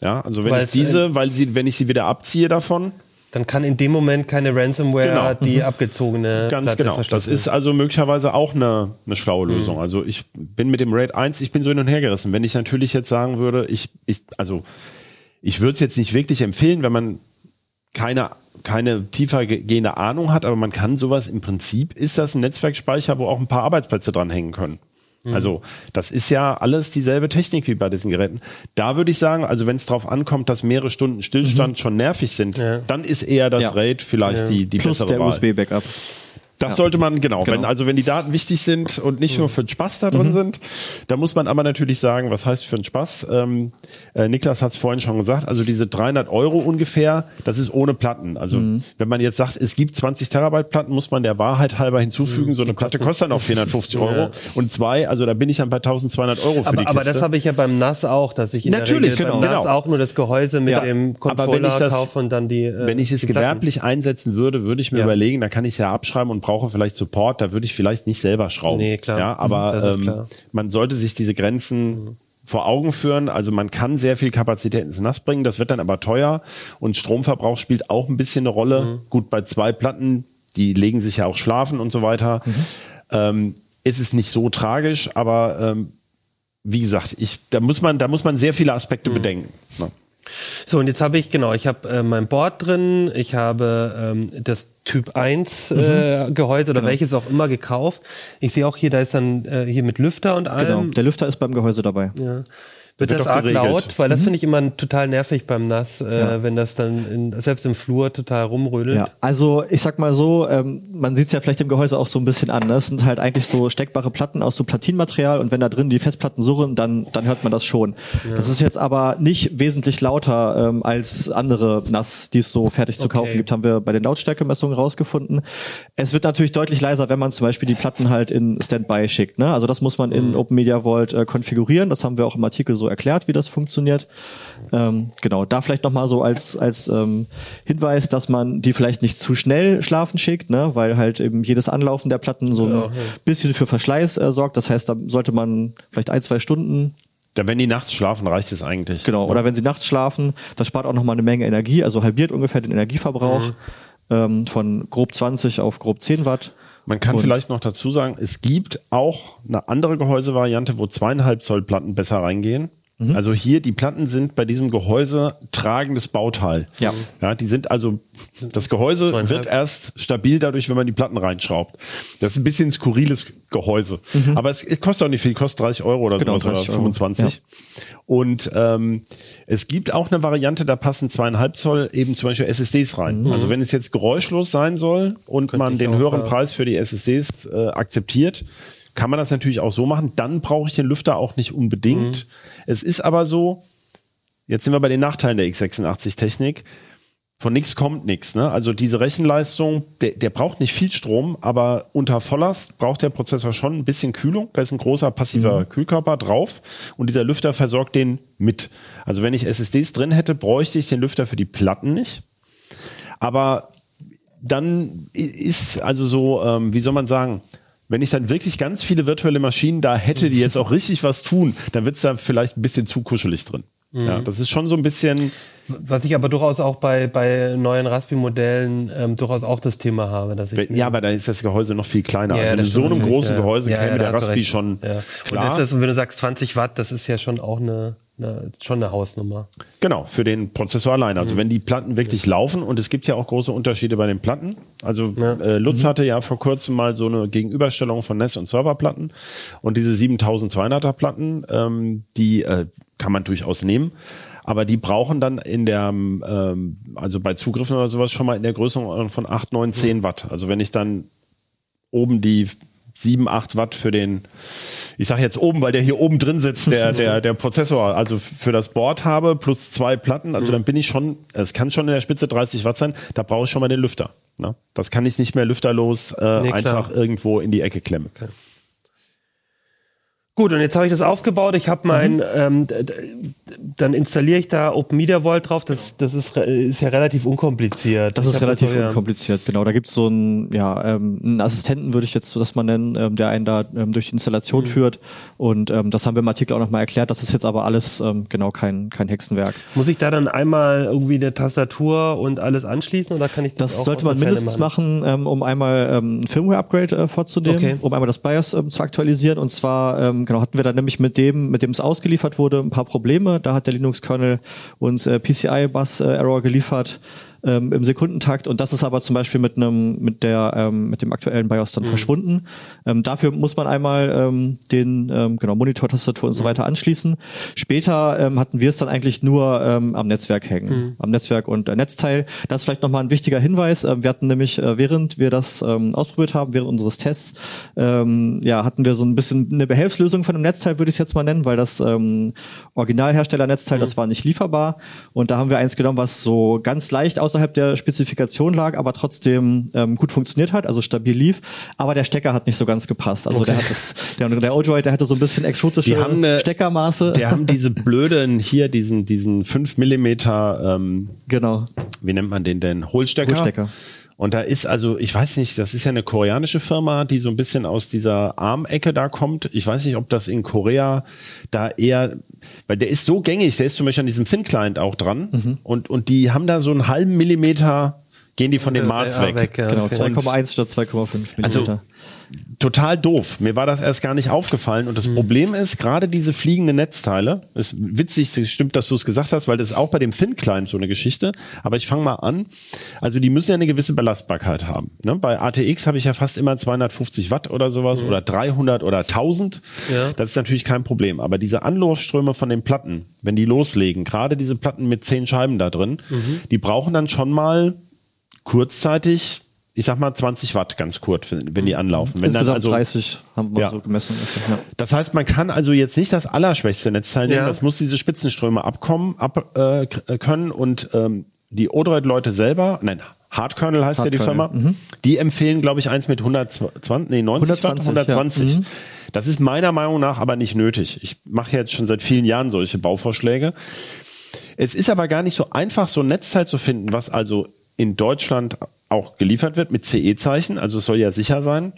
Ja, also wenn weil ich diese, weil sie, wenn ich sie wieder abziehe davon, dann kann in dem Moment keine Ransomware genau. die mhm. abgezogene Ganz Platte genau. Das ist also möglicherweise auch eine, eine schlaue mhm. Lösung. Mhm. Also ich bin mit dem RAID 1, ich bin so hin und her gerissen. Wenn ich natürlich jetzt sagen würde, ich, ich also ich würde es jetzt nicht wirklich empfehlen, wenn man keine keine tiefer gehende Ahnung hat, aber man kann sowas im Prinzip ist das ein Netzwerkspeicher, wo auch ein paar Arbeitsplätze dran hängen können. Mhm. Also das ist ja alles dieselbe Technik wie bei diesen Geräten. Da würde ich sagen, also wenn es darauf ankommt, dass mehrere Stunden Stillstand mhm. schon nervig sind, ja. dann ist eher das ja. RAID vielleicht ja. die, die Plus bessere der USB-Backup. Das ja. sollte man, genau, genau. Wenn, also wenn die Daten wichtig sind und nicht nur für den Spaß da drin mhm. sind, da muss man aber natürlich sagen, was heißt für den Spaß? Ähm, äh, Niklas hat es vorhin schon gesagt, also diese 300 Euro ungefähr, das ist ohne Platten. Also mhm. wenn man jetzt sagt, es gibt 20 Terabyte Platten, muss man der Wahrheit halber hinzufügen, mhm. so eine Platte kostet dann auch 450 Euro ja. und zwei, also da bin ich dann bei 1200 Euro für aber, die Kiste. Aber das habe ich ja beim NAS auch, dass ich in natürlich, der Regel genau, beim NAS genau. auch nur das Gehäuse mit ja. dem Controller kaufe und dann die äh, Wenn ich es gewerblich einsetzen würde, würde ich mir überlegen, da kann ich es ja abschreiben und brauche vielleicht Support Ort, da würde ich vielleicht nicht selber schrauben. Nee, klar. Ja, aber mhm, ähm, man sollte sich diese Grenzen mhm. vor Augen führen. Also man kann sehr viel Kapazität ins Nass bringen, das wird dann aber teuer und Stromverbrauch spielt auch ein bisschen eine Rolle. Mhm. Gut, bei zwei Platten, die legen sich ja auch schlafen und so weiter. Mhm. Ähm, ist es nicht so tragisch, aber ähm, wie gesagt, ich, da muss man, da muss man sehr viele Aspekte mhm. bedenken. Ne? So, und jetzt habe ich, genau, ich habe äh, mein Board drin, ich habe ähm, das Typ 1 äh, mhm. Gehäuse oder genau. welches auch immer gekauft. Ich sehe auch hier, da ist dann äh, hier mit Lüfter und allem. Genau, der Lüfter ist beim Gehäuse dabei. Ja. Wird, das arg laut? Weil das mhm. finde ich immer total nervig beim Nass, äh, ja. wenn das dann in, selbst im Flur total rumrödelt. Ja. Also ich sag mal so, ähm, man sieht es ja vielleicht im Gehäuse auch so ein bisschen an. Das sind halt eigentlich so steckbare Platten aus so Platinmaterial und wenn da drin die Festplatten surren, dann, dann hört man das schon. Ja. Das ist jetzt aber nicht wesentlich lauter ähm, als andere Nass, die es so fertig zu okay. kaufen gibt, haben wir bei den Lautstärkemessungen rausgefunden. Es wird natürlich deutlich leiser, wenn man zum Beispiel die Platten halt in Standby schickt. Ne? Also das muss man in mhm. Open Media Vault äh, konfigurieren. Das haben wir auch im Artikel so erklärt, wie das funktioniert. Ähm, genau, da vielleicht nochmal so als, als ähm, Hinweis, dass man die vielleicht nicht zu schnell schlafen schickt, ne? weil halt eben jedes Anlaufen der Platten so ein ja, bisschen für Verschleiß äh, sorgt. Das heißt, da sollte man vielleicht ein, zwei Stunden da, wenn die nachts schlafen, reicht es eigentlich. Genau, oder wenn sie nachts schlafen, das spart auch nochmal eine Menge Energie, also halbiert ungefähr den Energieverbrauch mhm. ähm, von grob 20 auf grob 10 Watt. Man kann und vielleicht noch dazu sagen, es gibt auch eine andere Gehäusevariante, wo zweieinhalb Zoll Platten besser reingehen. Mhm. Also hier, die Platten sind bei diesem Gehäuse tragendes Bauteil. Ja. Ja, die sind also, das Gehäuse wird erst stabil dadurch, wenn man die Platten reinschraubt. Das ist ein bisschen skurriles Gehäuse. Mhm. Aber es, es, kostet auch nicht viel, kostet 30 Euro oder genau, sowas oder 25. Ja. Und ähm, es gibt auch eine Variante, da passen zweieinhalb Zoll eben zum Beispiel SSDs rein. Mhm. Also wenn es jetzt geräuschlos sein soll und Könnte man den höheren Preis für die SSDs äh, akzeptiert, kann man das natürlich auch so machen. Dann brauche ich den Lüfter auch nicht unbedingt. Mhm. Es ist aber so, jetzt sind wir bei den Nachteilen der x86-Technik. von nichts kommt nichts. Ne? Also diese Rechenleistung, der, der braucht nicht viel Strom, aber unter Volllast braucht der Prozessor schon ein bisschen Kühlung. Da ist ein großer passiver mhm. Kühlkörper drauf und dieser Lüfter versorgt den mit. Also wenn ich SSDs drin hätte, bräuchte ich den Lüfter für die Platten nicht. Aber dann ist also so, ähm, wie soll man sagen, wenn ich dann wirklich ganz viele virtuelle Maschinen da hätte, die jetzt auch richtig was tun, dann wird es da vielleicht ein bisschen zu kuschelig drin. Mhm. Ja, das ist schon so ein bisschen. Was ich aber durchaus auch bei, bei neuen Raspi-Modellen ähm, durchaus auch das Thema habe. Dass ich ja, aber dann ist das Gehäuse noch viel kleiner. Ja, also in so einem großen ja. Gehäuse ja, käme der Raspi schon. Ja. Klar. Und, ist das, wenn du sagst 20 Watt, das ist ja schon auch eine eine, schon eine Hausnummer. Genau, für den Prozessor allein. Also mhm. wenn die Platten wirklich ja. laufen und es gibt ja auch große Unterschiede bei den Platten. Also ja. äh, Lutz mhm. hatte ja vor kurzem mal so eine Gegenüberstellung von NES und Serverplatten und diese 7200er Platten, ähm, die äh, kann man durchaus nehmen. Aber die brauchen dann in der, ähm, also bei Zugriffen oder sowas schon mal in der Größe von 8, 9, 10 Watt. Also wenn ich dann oben die 7, 8 Watt für den, ich sage jetzt oben, weil der hier oben drin sitzt, der, der, der Prozessor, also für das Board habe, plus zwei Platten, also dann bin ich schon, es kann schon in der Spitze 30 Watt sein, da brauche ich schon mal den Lüfter. Ne? Das kann ich nicht mehr lüfterlos äh, nee, einfach irgendwo in die Ecke klemmen. Okay. Gut, und jetzt habe ich das aufgebaut. Ich habe mein, mhm. ähm, dann installiere ich da Open Media Vault drauf. Das, das ist, ist ja relativ unkompliziert. Das ich ist relativ das unkompliziert, genau. Da gibt's so einen, ja, ähm, einen Assistenten, würde ich jetzt das mal nennen, ähm, der einen da ähm, durch die Installation mhm. führt. Und ähm, das haben wir im Artikel auch nochmal erklärt. Das ist jetzt aber alles ähm, genau kein, kein Hexenwerk. Muss ich da dann einmal irgendwie eine Tastatur und alles anschließen oder kann ich das? Das sollte man mindestens machen, ähm, um einmal ein Firmware-Upgrade äh, vorzunehmen, okay. um einmal das BIOS zu aktualisieren. Und zwar genau hatten wir dann nämlich mit dem, mit dem es ausgeliefert wurde, ein paar Probleme. Da hat der Linux-Kernel uns äh, PCI-Bus-Error äh, geliefert ähm, im Sekundentakt und das ist aber zum Beispiel mit einem mit der ähm, mit dem aktuellen BIOS dann mhm. verschwunden. Ähm, dafür muss man einmal ähm, den ähm, genau Monitor, Tastatur und so mhm. weiter anschließen. Später ähm, hatten wir es dann eigentlich nur ähm, am Netzwerk hängen, mhm. am Netzwerk und äh, Netzteil. Das ist vielleicht nochmal ein wichtiger Hinweis. Ähm, wir hatten nämlich äh, während wir das ähm, ausprobiert haben, während unseres Tests, ähm, ja hatten wir so ein bisschen eine Behelfslösung von dem Netzteil, würde ich es jetzt mal nennen, weil das ähm, Originalhersteller-Netzteil, mhm. das war nicht lieferbar und da haben wir eins genommen, was so ganz leicht aus außerhalb der Spezifikation lag, aber trotzdem ähm, gut funktioniert hat, also stabil lief. Aber der Stecker hat nicht so ganz gepasst. Also okay. der hat das, der, der der hatte so ein bisschen exotische die haben eine, Steckermaße. Die haben diese blöden hier, diesen, diesen 5 Millimeter, ähm, genau. Wie nennt man den denn? Hohlstecker. Hohlstecker. Und da ist also, ich weiß nicht, das ist ja eine koreanische Firma, die so ein bisschen aus dieser Armecke da kommt. Ich weiß nicht, ob das in Korea da eher, weil der ist so gängig, der ist zum Beispiel an diesem Thin-Client auch dran. Mhm. Und, und die haben da so einen halben Millimeter, gehen die von dem Maß weg. weg ja, genau, 2,1 statt 2,5 Millimeter. Also, total doof. Mir war das erst gar nicht aufgefallen. Und das mhm. Problem ist, gerade diese fliegenden Netzteile, ist witzig, stimmt, dass du es gesagt hast, weil das ist auch bei dem Thin Client so eine Geschichte. Aber ich fange mal an. Also die müssen ja eine gewisse Belastbarkeit haben. Ne? Bei ATX habe ich ja fast immer 250 Watt oder sowas mhm. oder 300 oder 1000. Ja. Das ist natürlich kein Problem. Aber diese Anlaufströme von den Platten, wenn die loslegen, gerade diese Platten mit zehn Scheiben da drin, mhm. die brauchen dann schon mal kurzzeitig ich sag mal 20 Watt ganz kurz, wenn die anlaufen. Wenn dann also 30 haben wir ja. so gemessen. Ja. Das heißt, man kann also jetzt nicht das allerschwächste Netzteil nehmen, ja. das muss diese Spitzenströme abkommen, ab äh, können und ähm, die Odroid-Leute selber, nein, Hardkernel heißt Hard ja die Firma, mhm. die empfehlen, glaube ich, eins mit 120, nee, 90 120, Watt, 120. Ja. Mhm. Das ist meiner Meinung nach aber nicht nötig. Ich mache jetzt schon seit vielen Jahren solche Bauvorschläge. Es ist aber gar nicht so einfach, so ein Netzteil zu finden, was also in Deutschland auch geliefert wird mit CE-Zeichen, also es soll ja sicher sein,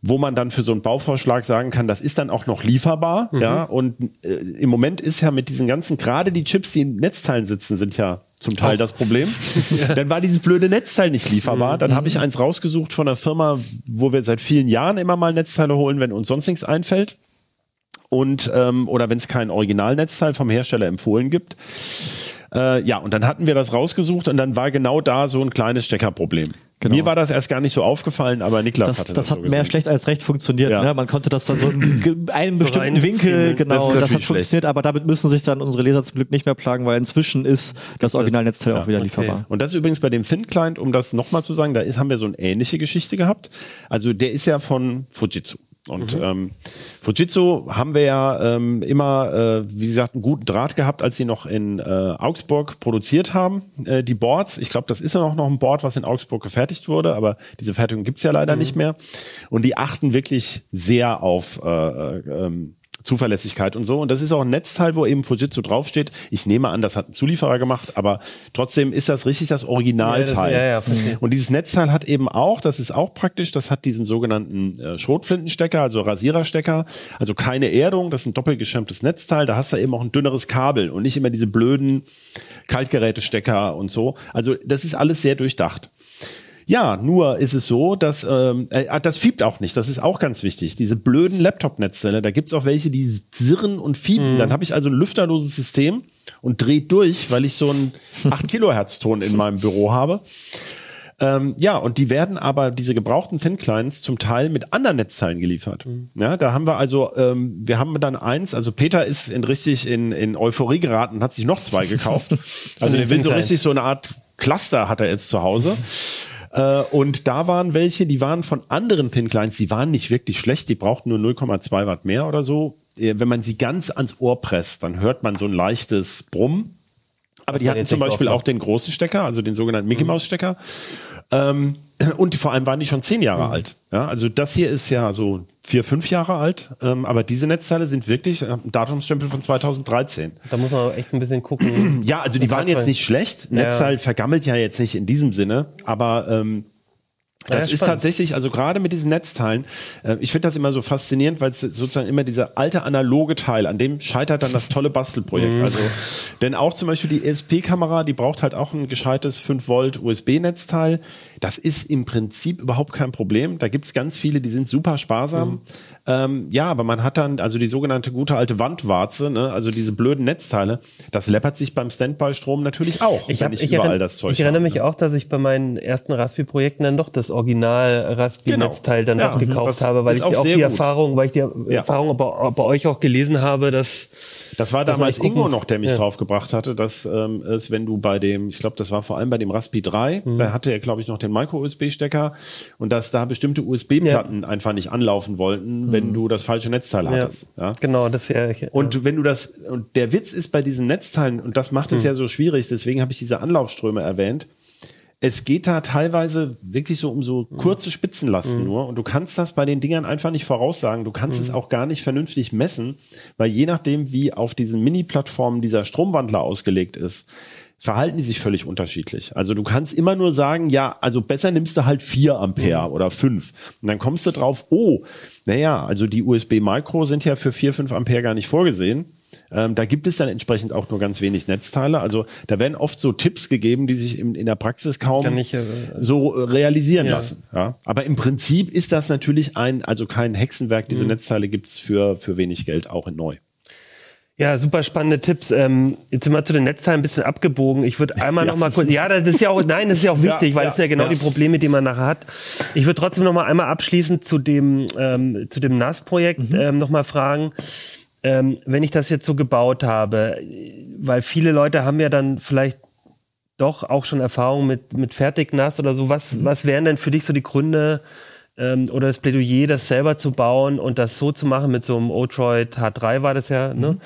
wo man dann für so einen Bauvorschlag sagen kann, das ist dann auch noch lieferbar, mhm. ja, und äh, im Moment ist ja mit diesen ganzen, gerade die Chips, die in Netzteilen sitzen, sind ja zum Teil auch. das Problem. ja. Dann war dieses blöde Netzteil nicht lieferbar. Dann mhm. habe ich eins rausgesucht von einer Firma, wo wir seit vielen Jahren immer mal Netzteile holen, wenn uns sonst nichts einfällt. Und ähm, oder wenn es kein Originalnetzteil vom Hersteller empfohlen gibt. Äh, ja, und dann hatten wir das rausgesucht und dann war genau da so ein kleines Steckerproblem. Genau. Mir war das erst gar nicht so aufgefallen, aber Niklas das, hatte das. Das hat so mehr schlecht als recht funktioniert. Ja. Ne? Man konnte das dann so in einem bestimmten so Winkel, genau, das, das hat funktioniert, aber damit müssen sich dann unsere Leser zum Glück nicht mehr plagen, weil inzwischen ist das Originalnetzteil ja, auch wieder okay. lieferbar. Und das ist übrigens bei dem Thin Client, um das nochmal zu sagen, da ist, haben wir so eine ähnliche Geschichte gehabt. Also der ist ja von Fujitsu. Und mhm. ähm, Fujitsu haben wir ja ähm, immer, äh, wie gesagt, einen guten Draht gehabt, als sie noch in äh, Augsburg produziert haben, äh, die Boards. Ich glaube, das ist ja noch, noch ein Board, was in Augsburg gefertigt wurde, aber diese Fertigung gibt's ja leider mhm. nicht mehr. Und die achten wirklich sehr auf äh, äh, ähm, Zuverlässigkeit und so. Und das ist auch ein Netzteil, wo eben Fujitsu draufsteht. Ich nehme an, das hat ein Zulieferer gemacht, aber trotzdem ist das richtig das Originalteil. Ja, das, ja, ja, und dieses Netzteil hat eben auch, das ist auch praktisch, das hat diesen sogenannten äh, Schrotflintenstecker, also Rasiererstecker, also keine Erdung, das ist ein doppelgeschirmtes Netzteil, da hast du eben auch ein dünneres Kabel und nicht immer diese blöden Kaltgerätestecker und so. Also das ist alles sehr durchdacht. Ja, nur ist es so, dass ähm, äh, ah, das fiebt auch nicht. Das ist auch ganz wichtig. Diese blöden Laptop-Netzzelle, da gibt's auch welche, die zirren und fieben. Mhm. Dann habe ich also ein lüfterloses System und dreht durch, weil ich so einen 8 Kilohertz Ton in meinem Büro habe. Ähm, ja, und die werden aber, diese gebrauchten Thin-Clients, zum Teil mit anderen Netzteilen geliefert. Mhm. Ja, da haben wir also, ähm, wir haben dann eins, also Peter ist in richtig in, in Euphorie geraten und hat sich noch zwei gekauft. also der will so richtig so eine Art Cluster hat er jetzt zu Hause. Äh, und da waren welche, die waren von anderen Thin Clients, die waren nicht wirklich schlecht, die brauchten nur 0,2 Watt mehr oder so. Äh, wenn man sie ganz ans Ohr presst, dann hört man so ein leichtes Brummen. Aber die hatten zum Beispiel auch den großen Stecker, also den sogenannten Mickey Mouse Stecker. Ähm, und vor allem waren die schon zehn Jahre mhm. alt. Ja, also das hier ist ja so vier, fünf Jahre alt, ähm, aber diese Netzteile sind wirklich äh, Datumstempel von 2013. Da muss man echt ein bisschen gucken. ja, also die waren jetzt nicht schlecht. Netzteil vergammelt ja jetzt nicht in diesem Sinne, aber ähm, das ja, ist tatsächlich, also gerade mit diesen Netzteilen, äh, ich finde das immer so faszinierend, weil es sozusagen immer dieser alte analoge Teil, an dem scheitert dann das tolle Bastelprojekt. Mhm. Also, denn auch zum Beispiel die ESP-Kamera, die braucht halt auch ein gescheites 5 Volt USB-Netzteil. Das ist im Prinzip überhaupt kein Problem. Da gibt's ganz viele, die sind super sparsam. Mhm. Ähm, ja, aber man hat dann also die sogenannte gute alte Wandwarze, ne? also diese blöden Netzteile, das läppert sich beim Standby-Strom natürlich auch, ich hab, ich überall das Zeug Ich erinnere habe, mich ne? auch, dass ich bei meinen ersten Raspi-Projekten dann doch das Original Raspi-Netzteil genau. dann ja, auch gekauft habe, weil ich auch, auch die gut. Erfahrung, weil ich die ja. Erfahrung bei, bei euch auch gelesen habe, dass das war damals Ingo noch, der mich ja. draufgebracht hatte, dass ähm, es, wenn du bei dem, ich glaube, das war vor allem bei dem Raspi 3, mhm. da hatte er, glaube ich, noch den Micro-USB-Stecker und dass da bestimmte USB-Platten ja. einfach nicht anlaufen wollten, wenn mhm. du das falsche Netzteil hattest. Ja. Genau, das ja. Und wenn du das, und der Witz ist bei diesen Netzteilen, und das macht es mhm. ja so schwierig, deswegen habe ich diese Anlaufströme erwähnt, es geht da teilweise wirklich so um so kurze Spitzenlasten mhm. nur und du kannst das bei den Dingern einfach nicht voraussagen. Du kannst mhm. es auch gar nicht vernünftig messen, weil je nachdem, wie auf diesen Mini-Plattformen dieser Stromwandler ausgelegt ist, verhalten die sich völlig unterschiedlich. Also du kannst immer nur sagen, ja, also besser nimmst du halt vier Ampere mhm. oder fünf Und dann kommst du drauf, oh, naja, also die USB Micro sind ja für vier fünf Ampere gar nicht vorgesehen. Ähm, da gibt es dann entsprechend auch nur ganz wenig Netzteile. Also da werden oft so Tipps gegeben, die sich in, in der Praxis kaum ich, äh, so äh, realisieren ja. lassen. Ja? Aber im Prinzip ist das natürlich ein, also kein Hexenwerk. Diese mhm. Netzteile gibt's für, für wenig Geld auch in neu. Ja, super spannende Tipps. Ähm, jetzt sind wir zu den Netzteilen ein bisschen abgebogen. Ich würde einmal ja. noch mal kurz, ja, das ist ja auch, nein, das ist ja auch wichtig, ja, weil ja, das sind ja genau die Probleme, die man nachher hat. Ich würde trotzdem noch mal einmal abschließend zu dem, ähm, zu dem NAS-Projekt mhm. ähm, noch mal fragen ähm, wenn ich das jetzt so gebaut habe, weil viele Leute haben ja dann vielleicht doch auch schon Erfahrung mit, mit Fertignass oder so. Was, mhm. was wären denn für dich so die Gründe ähm, oder das Plädoyer, das selber zu bauen und das so zu machen mit so einem Otroid H3 war das ja, ne? mhm. ne?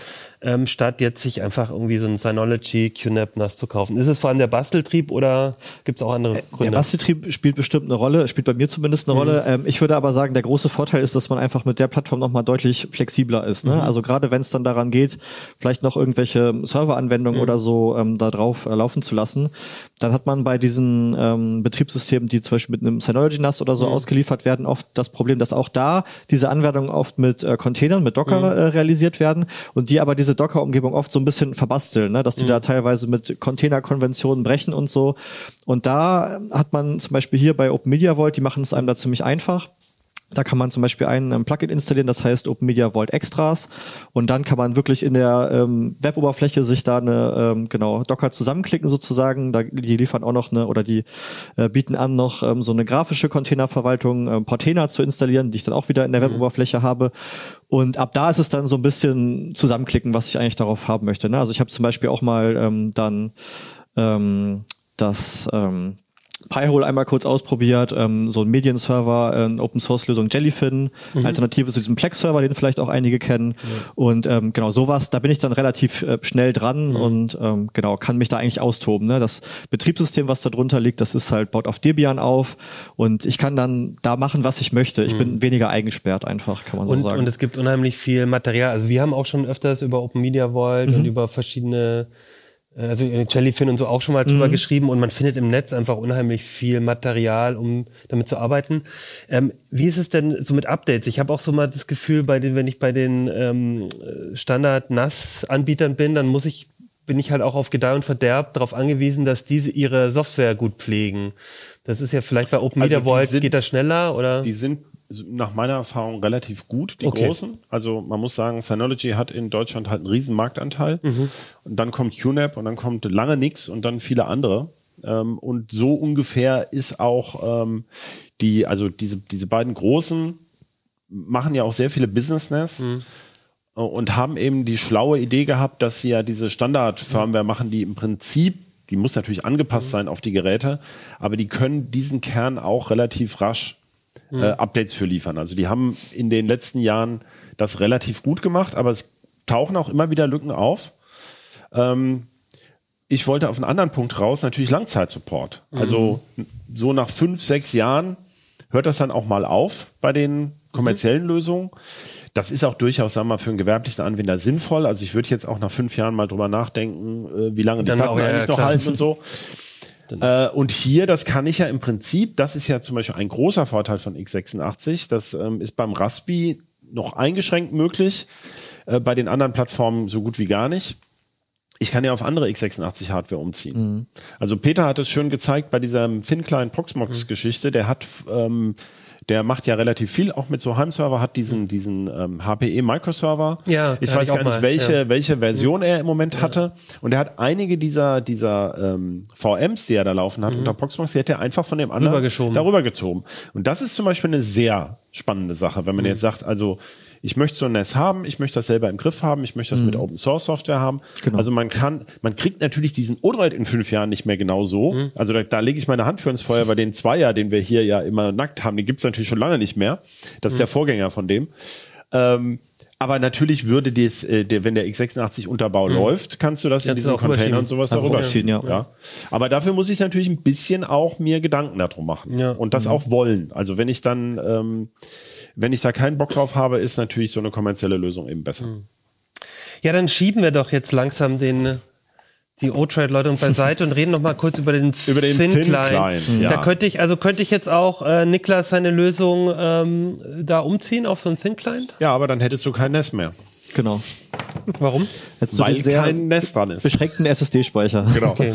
Ähm, statt jetzt sich einfach irgendwie so ein Synology QNAP NAS zu kaufen. Ist es vor allem der Basteltrieb oder gibt es auch andere Gründe? Der Basteltrieb spielt bestimmt eine Rolle, spielt bei mir zumindest eine mhm. Rolle. Ähm, ich würde aber sagen, der große Vorteil ist, dass man einfach mit der Plattform nochmal deutlich flexibler ist. Ne? Mhm. Also gerade wenn es dann daran geht, vielleicht noch irgendwelche Serveranwendungen mhm. oder so ähm, da drauf äh, laufen zu lassen, dann hat man bei diesen ähm, Betriebssystemen, die zum Beispiel mit einem Synology NAS oder so mhm. ausgeliefert werden, oft das Problem, dass auch da diese Anwendungen oft mit äh, Containern, mit Docker mhm. äh, realisiert werden und die aber diese Docker-Umgebung oft so ein bisschen verbasteln, ne? dass die mhm. da teilweise mit Container-Konventionen brechen und so. Und da hat man zum Beispiel hier bei Open Media Vault, die machen es einem da ziemlich einfach. Da kann man zum Beispiel ein ähm, Plugin installieren, das heißt Open Media Vault Extras. Und dann kann man wirklich in der ähm, Web-Oberfläche sich da eine, ähm, genau, Docker zusammenklicken sozusagen. Da, die liefern auch noch eine, oder die äh, bieten an, noch ähm, so eine grafische Containerverwaltung, ähm, Portainer zu installieren, die ich dann auch wieder in der mhm. Web-Oberfläche habe. Und ab da ist es dann so ein bisschen zusammenklicken, was ich eigentlich darauf haben möchte. Ne? Also ich habe zum Beispiel auch mal ähm, dann ähm, das ähm, Pi-hole einmal kurz ausprobiert, ähm, so ein Medienserver, äh, Open Source Lösung Jellyfin, mhm. Alternative zu diesem Plex Server, den vielleicht auch einige kennen. Ja. Und ähm, genau sowas, da bin ich dann relativ äh, schnell dran mhm. und ähm, genau kann mich da eigentlich austoben. Ne? Das Betriebssystem, was da drunter liegt, das ist halt baut auf Debian auf und ich kann dann da machen, was ich möchte. Ich mhm. bin weniger eingesperrt einfach, kann man und, so sagen. Und es gibt unheimlich viel Material. Also wir haben auch schon öfters über Open Media Vault und mhm. über verschiedene also Jellyfin und so auch schon mal drüber mhm. geschrieben und man findet im Netz einfach unheimlich viel Material, um damit zu arbeiten. Ähm, wie ist es denn so mit Updates? Ich habe auch so mal das Gefühl, bei den, wenn ich bei den ähm, Standard-NAS-Anbietern bin, dann muss ich bin ich halt auch auf Gedeih und Verderb darauf angewiesen, dass diese ihre Software gut pflegen. Das ist ja vielleicht bei Open Media also Vault geht das schneller oder? Die sind nach meiner Erfahrung relativ gut, die okay. großen. Also man muss sagen, Synology hat in Deutschland halt einen riesen Marktanteil. Mhm. Und dann kommt QNAP und dann kommt lange nix und dann viele andere. Ähm, und so ungefähr ist auch ähm, die, also diese, diese beiden großen machen ja auch sehr viele Business-NAS. Mhm. Und haben eben die schlaue Idee gehabt, dass sie ja diese Standard-Firmware machen, die im Prinzip die muss natürlich angepasst mhm. sein auf die Geräte, aber die können diesen Kern auch relativ rasch äh, Updates für liefern. Also die haben in den letzten Jahren das relativ gut gemacht, aber es tauchen auch immer wieder Lücken auf. Ähm, ich wollte auf einen anderen Punkt raus, natürlich Langzeitsupport. Mhm. Also so nach fünf, sechs Jahren hört das dann auch mal auf bei den kommerziellen mhm. Lösungen. Das ist auch durchaus, sagen wir mal, für einen gewerblichen Anwender sinnvoll. Also ich würde jetzt auch nach fünf Jahren mal drüber nachdenken, äh, wie lange die Platten eigentlich ja, noch halten und so. Äh, und hier, das kann ich ja im Prinzip, das ist ja zum Beispiel ein großer Vorteil von x86, das ähm, ist beim Raspi noch eingeschränkt möglich, äh, bei den anderen Plattformen so gut wie gar nicht. Ich kann ja auf andere x86 Hardware umziehen. Mhm. Also Peter hat es schön gezeigt bei dieser Thin Proxmox Geschichte. Der hat ähm, der macht ja relativ viel, auch mit so Heimserver, hat diesen, diesen ähm, HPE Microserver. Ja, ich weiß gar nicht, mal. welche, ja. welche Version er im Moment ja. hatte. Und er hat einige dieser, dieser ähm, VMs, die er da laufen hat, mhm. unter Proxmox, die hat er einfach von dem anderen darüber gezogen. Und das ist zum Beispiel eine sehr spannende Sache, wenn man mhm. jetzt sagt, also ich möchte so ein NAS haben, ich möchte das selber im Griff haben, ich möchte das mhm. mit Open Source Software haben. Genau. Also man kann, man kriegt natürlich diesen Odroid in fünf Jahren nicht mehr genau so. Mhm. Also da, da lege ich meine Hand für ins Feuer, weil den Zweier, den wir hier ja immer nackt haben, den gibt's natürlich schon lange nicht mehr. Das ist mhm. der Vorgänger von dem. Ähm, aber natürlich würde das, äh, der, wenn der x86 Unterbau mhm. läuft, kannst du das ja, in diesen Container und sowas darüber ziehen. Ja. ja. Aber dafür muss ich natürlich ein bisschen auch mir Gedanken darum machen ja. und das mhm. auch wollen. Also wenn ich dann ähm, wenn ich da keinen Bock drauf habe, ist natürlich so eine kommerzielle Lösung eben besser. Hm. Ja, dann schieben wir doch jetzt langsam den die O-Trade-Leute beiseite und reden noch mal kurz über den, über den Thin, Thin Client. Client ja. Da könnte ich, also könnte ich jetzt auch äh, Niklas seine Lösung ähm, da umziehen auf so einen Thin Client? Ja, aber dann hättest du kein Nest mehr. Genau. Warum? Weil kein Nest dran ist. Beschränkten SSD-Speicher. Genau. Okay.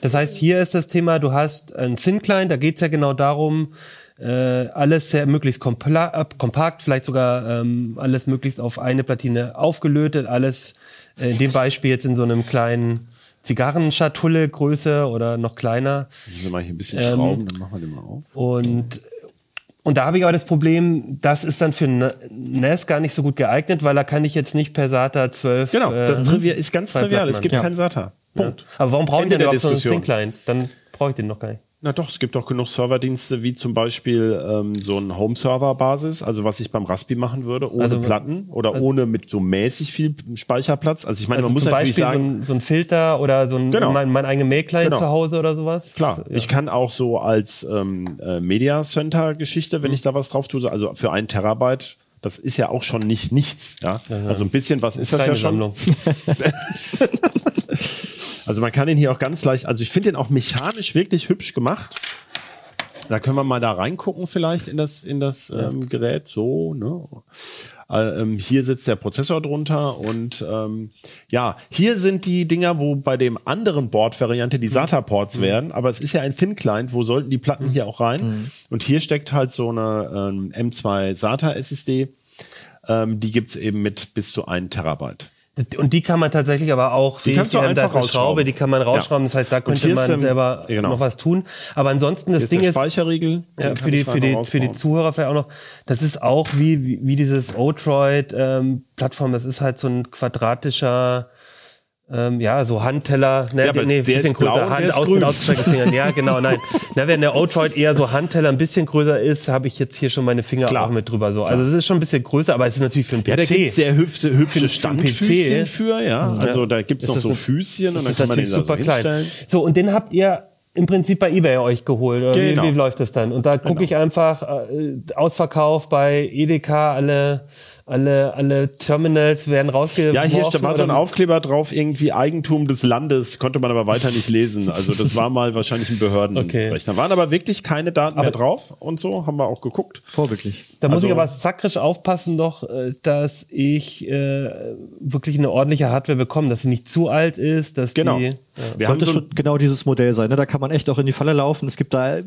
Das heißt, hier ist das Thema, du hast einen Thin Client, da geht's ja genau darum, äh, alles sehr möglichst kompakt, vielleicht sogar ähm, alles möglichst auf eine Platine aufgelötet, alles äh, in dem Beispiel jetzt in so einem kleinen Zigarrenschatulle Größe oder noch kleiner. Wenn wir mal hier ein bisschen ähm, schrauben, dann machen wir den mal auf. Und und da habe ich aber das Problem, das ist dann für NAS gar nicht so gut geeignet, weil da kann ich jetzt nicht per SATA 12. Genau, das äh, trivial, ist ganz trivial. Es gibt ja. keinen SATA. Punkt. Ja. Aber warum brauche ich denn überhaupt so einen Thin-Client? Dann brauche ich den noch gar nicht. Na doch, es gibt auch genug Serverdienste, wie zum Beispiel ähm, so ein Home-Server-Basis, also was ich beim Raspi machen würde, ohne also, Platten oder also, ohne mit so mäßig viel Speicherplatz. Also ich meine, also man muss zum natürlich Beispiel sagen, so ein, so ein Filter oder so ein genau. mein, mein eigener Mail-Client genau. zu Hause oder sowas. Klar, ja. ich kann auch so als ähm, äh, Media Center-Geschichte, wenn mhm. ich da was drauf tue, also für ein Terabyte das ist ja auch schon nicht nichts, ja. ja. Also ein bisschen was ist das ja schon. Also man kann den hier auch ganz leicht, also ich finde den auch mechanisch wirklich hübsch gemacht. Da können wir mal da reingucken vielleicht in das, in das ähm, Gerät. So, ne? Äh, ähm, hier sitzt der Prozessor drunter und ähm, ja, hier sind die Dinger, wo bei dem anderen Board-Variante die mhm. SATA-Ports mhm. werden, aber es ist ja ein Thin-Client, wo sollten die Platten mhm. hier auch rein? Mhm. Und hier steckt halt so eine ähm, M2 SATA-SSD, ähm, die gibt's eben mit bis zu 1 Terabyte. Und die kann man tatsächlich aber auch, die kannst du einfach rausschrauben. Schraube, die kann man rausschrauben. Ja. Das heißt, da könnte man selber genau. noch was tun. Aber ansonsten das Ding ist Speicherriegel. Ja, für die für die für die Zuhörer vielleicht auch noch. Das ist auch wie wie, wie dieses Otroid ähm. Das ist halt so ein quadratischer ähm, ja, so Handteller, ne, Ja, nee, blau und der ist aus ausgestreckten Fingern. Ja, genau, nein. Na, wenn der Outroid eher so Handteller ein bisschen größer ist, habe ich jetzt hier schon meine Finger Klar. auch mit drüber. So, also es ist schon ein bisschen größer, aber es ist natürlich für einen PC. Ja, da gibt's sehr hübsche, hübsche Standfüßchen PC. für, ja. Also da gibt's noch so ein- Füßchen und dann kann man den da so super klein. So, und den habt ihr im Prinzip bei eBay euch geholt. Genau. wie, wie läuft das dann? Und da gucke ich einfach äh, Ausverkauf bei Edeka, alle, alle, alle Terminals werden rausgeworfen. Ja, hier war so ein Aufkleber drauf, irgendwie Eigentum des Landes, konnte man aber weiter nicht lesen. Also das war mal wahrscheinlich ein Behördenrechner. Okay. Waren aber wirklich keine Daten mehr drauf und so, haben wir auch geguckt. Vorbildlich. Da muss Also- ich aber sakrisch aufpassen doch, äh, dass ich äh, wirklich eine ordentliche Hardware bekomme, dass sie nicht zu alt ist, dass Genau. die... Wir haben Sollte so schon genau dieses Modell sein. Ne? Da kann man echt auch in die Falle laufen. Es gibt da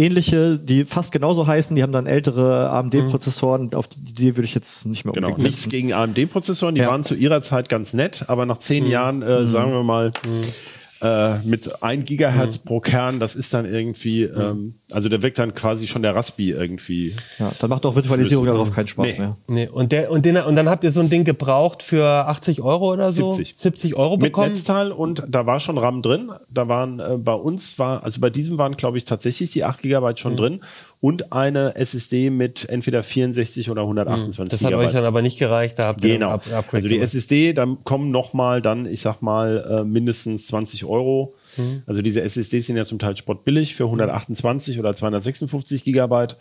ähnliche, die fast genauso heißen. Die haben dann ältere AMD-Prozessoren. Auf die, die würde ich jetzt nicht mehr Genau, unbedingt nichts setzen. gegen AMD-Prozessoren, die Ja. waren zu ihrer Zeit ganz nett, aber nach zehn Mhm. Jahren, äh, sagen wir mal, äh, mit ein Gigahertz Mhm. pro Kern, das ist dann irgendwie, ähm, also der wirkt dann quasi schon der Raspi irgendwie. Ja, dann macht auch Virtualisierung Flüssig. darauf keinen Spaß Nee. mehr. Nee, und der und den und dann habt ihr so ein Ding gebraucht für 80 Euro oder so? 70. 70 Euro Mit bekommen? Netzteil und da war schon RAM drin. Da waren äh, bei uns war, also bei diesem waren glaube ich tatsächlich die 8 Gigabyte Mhm. schon drin und eine SSD mit entweder 64 oder 128 Das hat Gigabyte. euch dann aber nicht gereicht, da habt ihr Genau. Up Upgrade Also die gemacht. SSD, da kommen noch mal dann, ich sag mal, äh, mindestens 20 Euro. Mhm. Also diese SSDs sind ja zum Teil spottbillig für 128 oder 256 Gigabyte.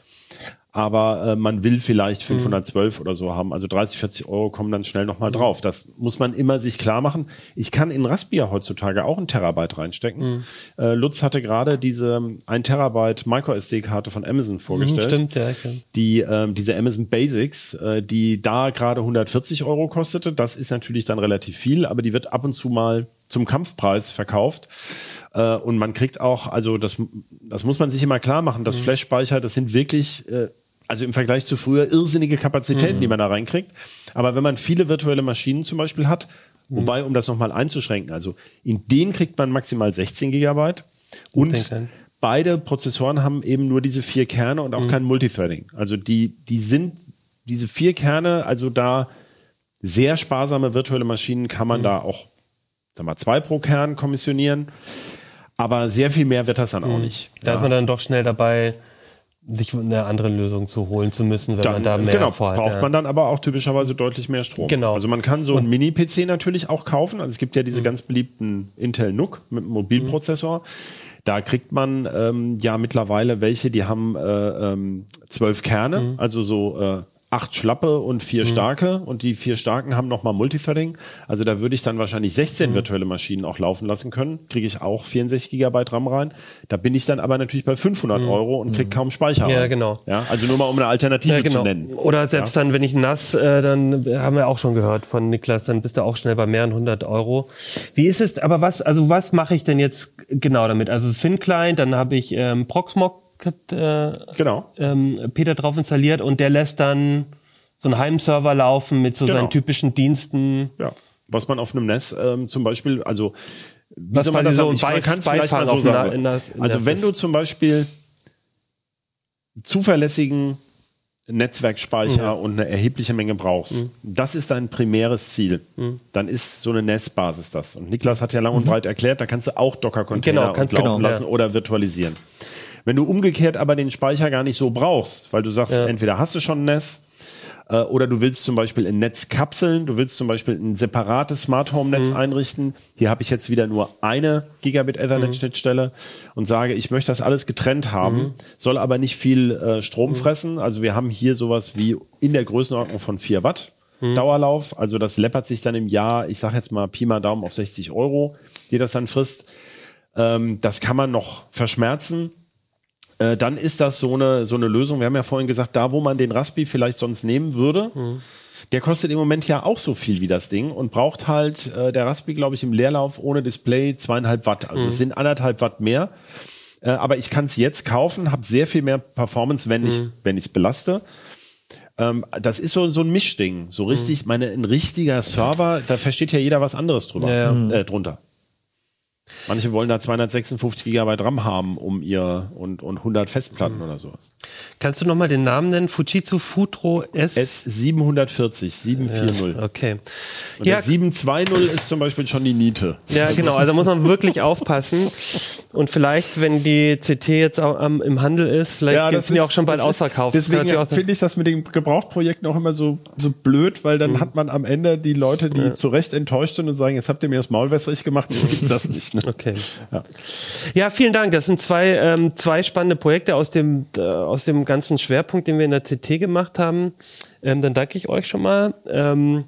Aber äh, man will vielleicht Mhm. 512 oder so haben. Also 30, 40 Euro kommen dann schnell noch mal drauf. Das muss man immer sich klar machen. Ich kann in Raspbian heutzutage auch ein Terabyte reinstecken. Mhm. Äh, Lutz hatte gerade diese 1 Terabyte Micro SD-Karte von Amazon vorgestellt Stimmt, ja. Kann. die ähm, diese Amazon Basics, äh, die da gerade 140 Euro kostete. Das ist natürlich dann relativ viel, aber die wird ab und zu mal zum Kampfpreis verkauft. Äh, und man kriegt auch, also das, das muss man sich immer klar machen, das Flash-Speicher, das sind wirklich, äh, also im Vergleich zu früher, irrsinnige Kapazitäten, die man da reinkriegt. Aber wenn man viele virtuelle Maschinen zum Beispiel hat, wobei, um das nochmal einzuschränken, also in denen kriegt man maximal 16 Gigabyte und beide Prozessoren haben eben nur diese vier Kerne und auch kein Multithreading. Also die, die sind, diese vier Kerne, also da sehr sparsame virtuelle Maschinen kann man da auch, sag mal, zwei pro Kern kommissionieren. Aber sehr viel mehr wird das dann auch nicht. Da ist man dann doch schnell dabei, sich eine andere Lösung zu holen zu müssen, wenn man da mehr genau, vorhat. braucht ja. man dann aber auch typischerweise deutlich mehr Strom. Genau. Also man kann so einen Mini-PC natürlich auch kaufen. Also es gibt ja diese ganz beliebten Intel NUC mit einem Mobilprozessor. Da kriegt man ähm, ja mittlerweile welche, die haben äh, ähm, zwölf Kerne, also so äh, acht schlappe und vier starke und die vier starken haben nochmal Multithreading. Also da würde ich dann wahrscheinlich 16 virtuelle Maschinen auch laufen lassen können. Kriege ich auch 64 Gigabyte RAM rein. Da bin ich dann aber natürlich bei 500 Euro und krieg kaum Speicher. Ja, rein. genau. Ja, also nur mal um eine Alternative Ja, genau. zu nennen. Oder selbst dann, wenn ich nass, äh, dann haben wir auch schon gehört von Niklas, dann bist du auch schnell bei mehreren hundert Euro. Wie ist es, aber was, also was mache ich denn jetzt genau damit? Also Thin Client, dann habe ich ähm, Proxmox äh, Genau. ähm, Peter drauf installiert und der lässt dann so einen Heimserver laufen mit so Genau. seinen typischen Diensten. Ja. Was man auf einem NES ähm, zum Beispiel, also wie Was soll man das so sagen? Ich, man Beif- kann es vielleicht mal so sagen. in der- in also wenn du zum Beispiel zuverlässigen Netzwerkspeicher Ja. und eine erhebliche Menge brauchst, Mhm. das ist dein primäres Ziel, dann ist so eine NES-Basis das. Und Niklas hat ja lang und breit erklärt, da kannst du auch Docker-Container Genau, laufen genau, lassen ja. oder virtualisieren. Wenn du umgekehrt aber den Speicher gar nicht so brauchst, weil du sagst, Ja. entweder hast du schon ein NES äh, oder du willst zum Beispiel ein Netz kapseln, du willst zum Beispiel ein separates Smart Home Netz einrichten. Hier habe ich jetzt wieder nur eine Gigabit Ethernet Schnittstelle und sage, ich möchte das alles getrennt haben, soll aber nicht viel äh, Strom fressen. Also wir haben hier sowas wie in der Größenordnung von 4 Watt. Dauerlauf, also das läppert sich dann im Jahr, ich sage jetzt mal Pi mal Daumen auf 60 Euro, die das dann frisst. Ähm, das kann man noch verschmerzen. Äh, dann ist das so eine, so eine Lösung. Wir haben ja vorhin gesagt, da wo man den Raspi vielleicht sonst nehmen würde, der kostet im Moment ja auch so viel wie das Ding und braucht halt äh, der Raspi, glaube ich, im Leerlauf ohne Display zweieinhalb Watt. Also es sind anderthalb Watt mehr. Äh, aber ich kann es jetzt kaufen, habe sehr viel mehr Performance, wenn ich wenn ich es belaste. Ähm, das ist so, so ein Mischding. So richtig, meine, ein richtiger Server, da versteht ja jeder was anderes drüber, Ja, ja. Äh, drunter. Manche wollen da 256 Gigabyte RAM haben, um ihr und, und 100 Festplatten mhm. oder sowas. Kannst du nochmal den Namen nennen? Fujitsu Futro S? S740, 740. Ja, okay. Und ja. der 720 ist zum Beispiel schon die Niete. Ja, genau. Also muss man wirklich aufpassen. Und vielleicht, wenn die CT jetzt auch, um, im Handel ist, vielleicht ja, sind die auch schon bald ausverkauft. Deswegen finde ich das mit den Gebrauchtprojekten auch immer so, so blöd, weil dann mhm. hat man am Ende die Leute, die ja. zu Recht enttäuscht sind und sagen, jetzt habt ihr mir das Maul wässrig gemacht, jetzt gibt's das nicht. Ne? Okay. Ja. ja, vielen Dank. Das sind zwei, ähm, zwei spannende Projekte aus dem, äh, aus dem ganzen Schwerpunkt, den wir in der CT gemacht haben. Ähm, dann danke ich euch schon mal. Ähm,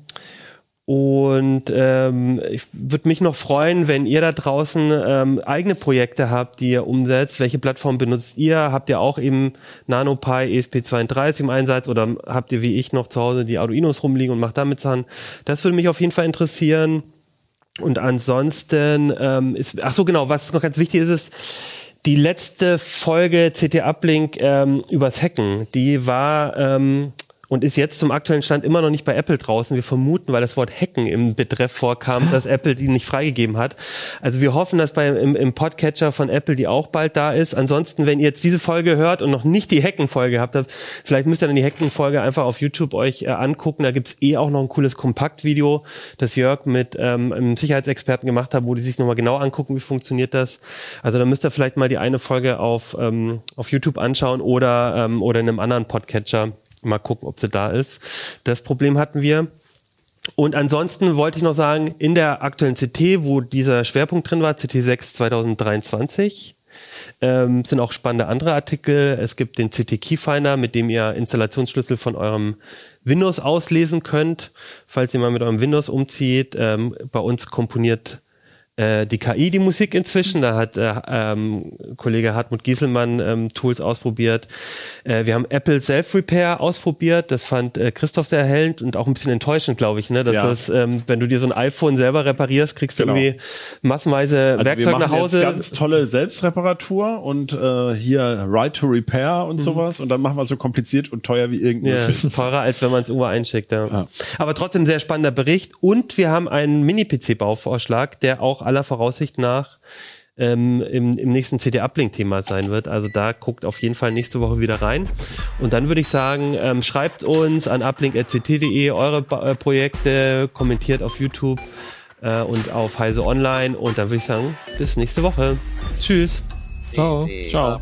und ähm, ich würde mich noch freuen, wenn ihr da draußen ähm, eigene Projekte habt, die ihr umsetzt. Welche Plattform benutzt ihr? Habt ihr auch eben NanoPi ESP32 im Einsatz oder habt ihr wie ich noch zu Hause die Arduinos rumliegen und macht damit Sachen? Das würde mich auf jeden Fall interessieren. Und ansonsten ähm, ist, ach so genau, was noch ganz wichtig ist, ist die letzte Folge CT Uplink ähm, übers Hacken. Die war ähm, und ist jetzt zum aktuellen Stand immer noch nicht bei Apple draußen. Wir vermuten, weil das Wort Hacken im Betreff vorkam, dass Apple die nicht freigegeben hat. Also wir hoffen, dass bei, im, im Podcatcher von Apple die auch bald da ist. Ansonsten, wenn ihr jetzt diese Folge hört und noch nicht die Hacken-Folge habt, vielleicht müsst ihr dann die Hacken-Folge einfach auf YouTube euch äh, angucken. Da gibt's eh auch noch ein cooles Kompaktvideo, das Jörg mit ähm, einem Sicherheitsexperten gemacht hat, wo die sich nochmal genau angucken, wie funktioniert das. Also da müsst ihr vielleicht mal die eine Folge auf, ähm, auf YouTube anschauen oder, ähm, oder in einem anderen Podcatcher. Mal gucken, ob sie da ist. Das Problem hatten wir. Und ansonsten wollte ich noch sagen, in der aktuellen CT, wo dieser Schwerpunkt drin war, CT 6 2023, ähm, sind auch spannende andere Artikel. Es gibt den CT Keyfinder, mit dem ihr Installationsschlüssel von eurem Windows auslesen könnt, falls ihr mal mit eurem Windows umzieht. Ähm, bei uns komponiert äh, die KI die Musik inzwischen. Da hat äh, ähm, Kollege Hartmut Gieselmann ähm, Tools ausprobiert. Äh, wir haben Apple Self-Repair ausprobiert. Das fand äh, Christoph sehr erhellend und auch ein bisschen enttäuschend, glaube ich. Ne? Dass ja. das, ähm, wenn du dir so ein iPhone selber reparierst, kriegst du genau. irgendwie massenweise also Werkzeug nach Hause. ganz tolle Selbstreparatur und äh, hier Right to Repair und mhm. sowas. Und dann machen wir so kompliziert und teuer wie irgendwie. Ja, teurer, als wenn man es irgendwo einschickt. Ja. ja. Aber trotzdem sehr spannender Bericht. Und wir haben einen Mini-PC-Bauvorschlag, der auch aller Voraussicht nach ähm, im, im nächsten CD-Uplink-Thema sein wird. Also da guckt auf jeden Fall nächste Woche wieder rein. Und dann würde ich sagen, ähm, schreibt uns an uplink.ct.de eure ba äh, Projekte, kommentiert auf YouTube äh, und auf Heise Online. Und dann würde ich sagen, bis nächste Woche. Tschüss. Ciao. Ciao.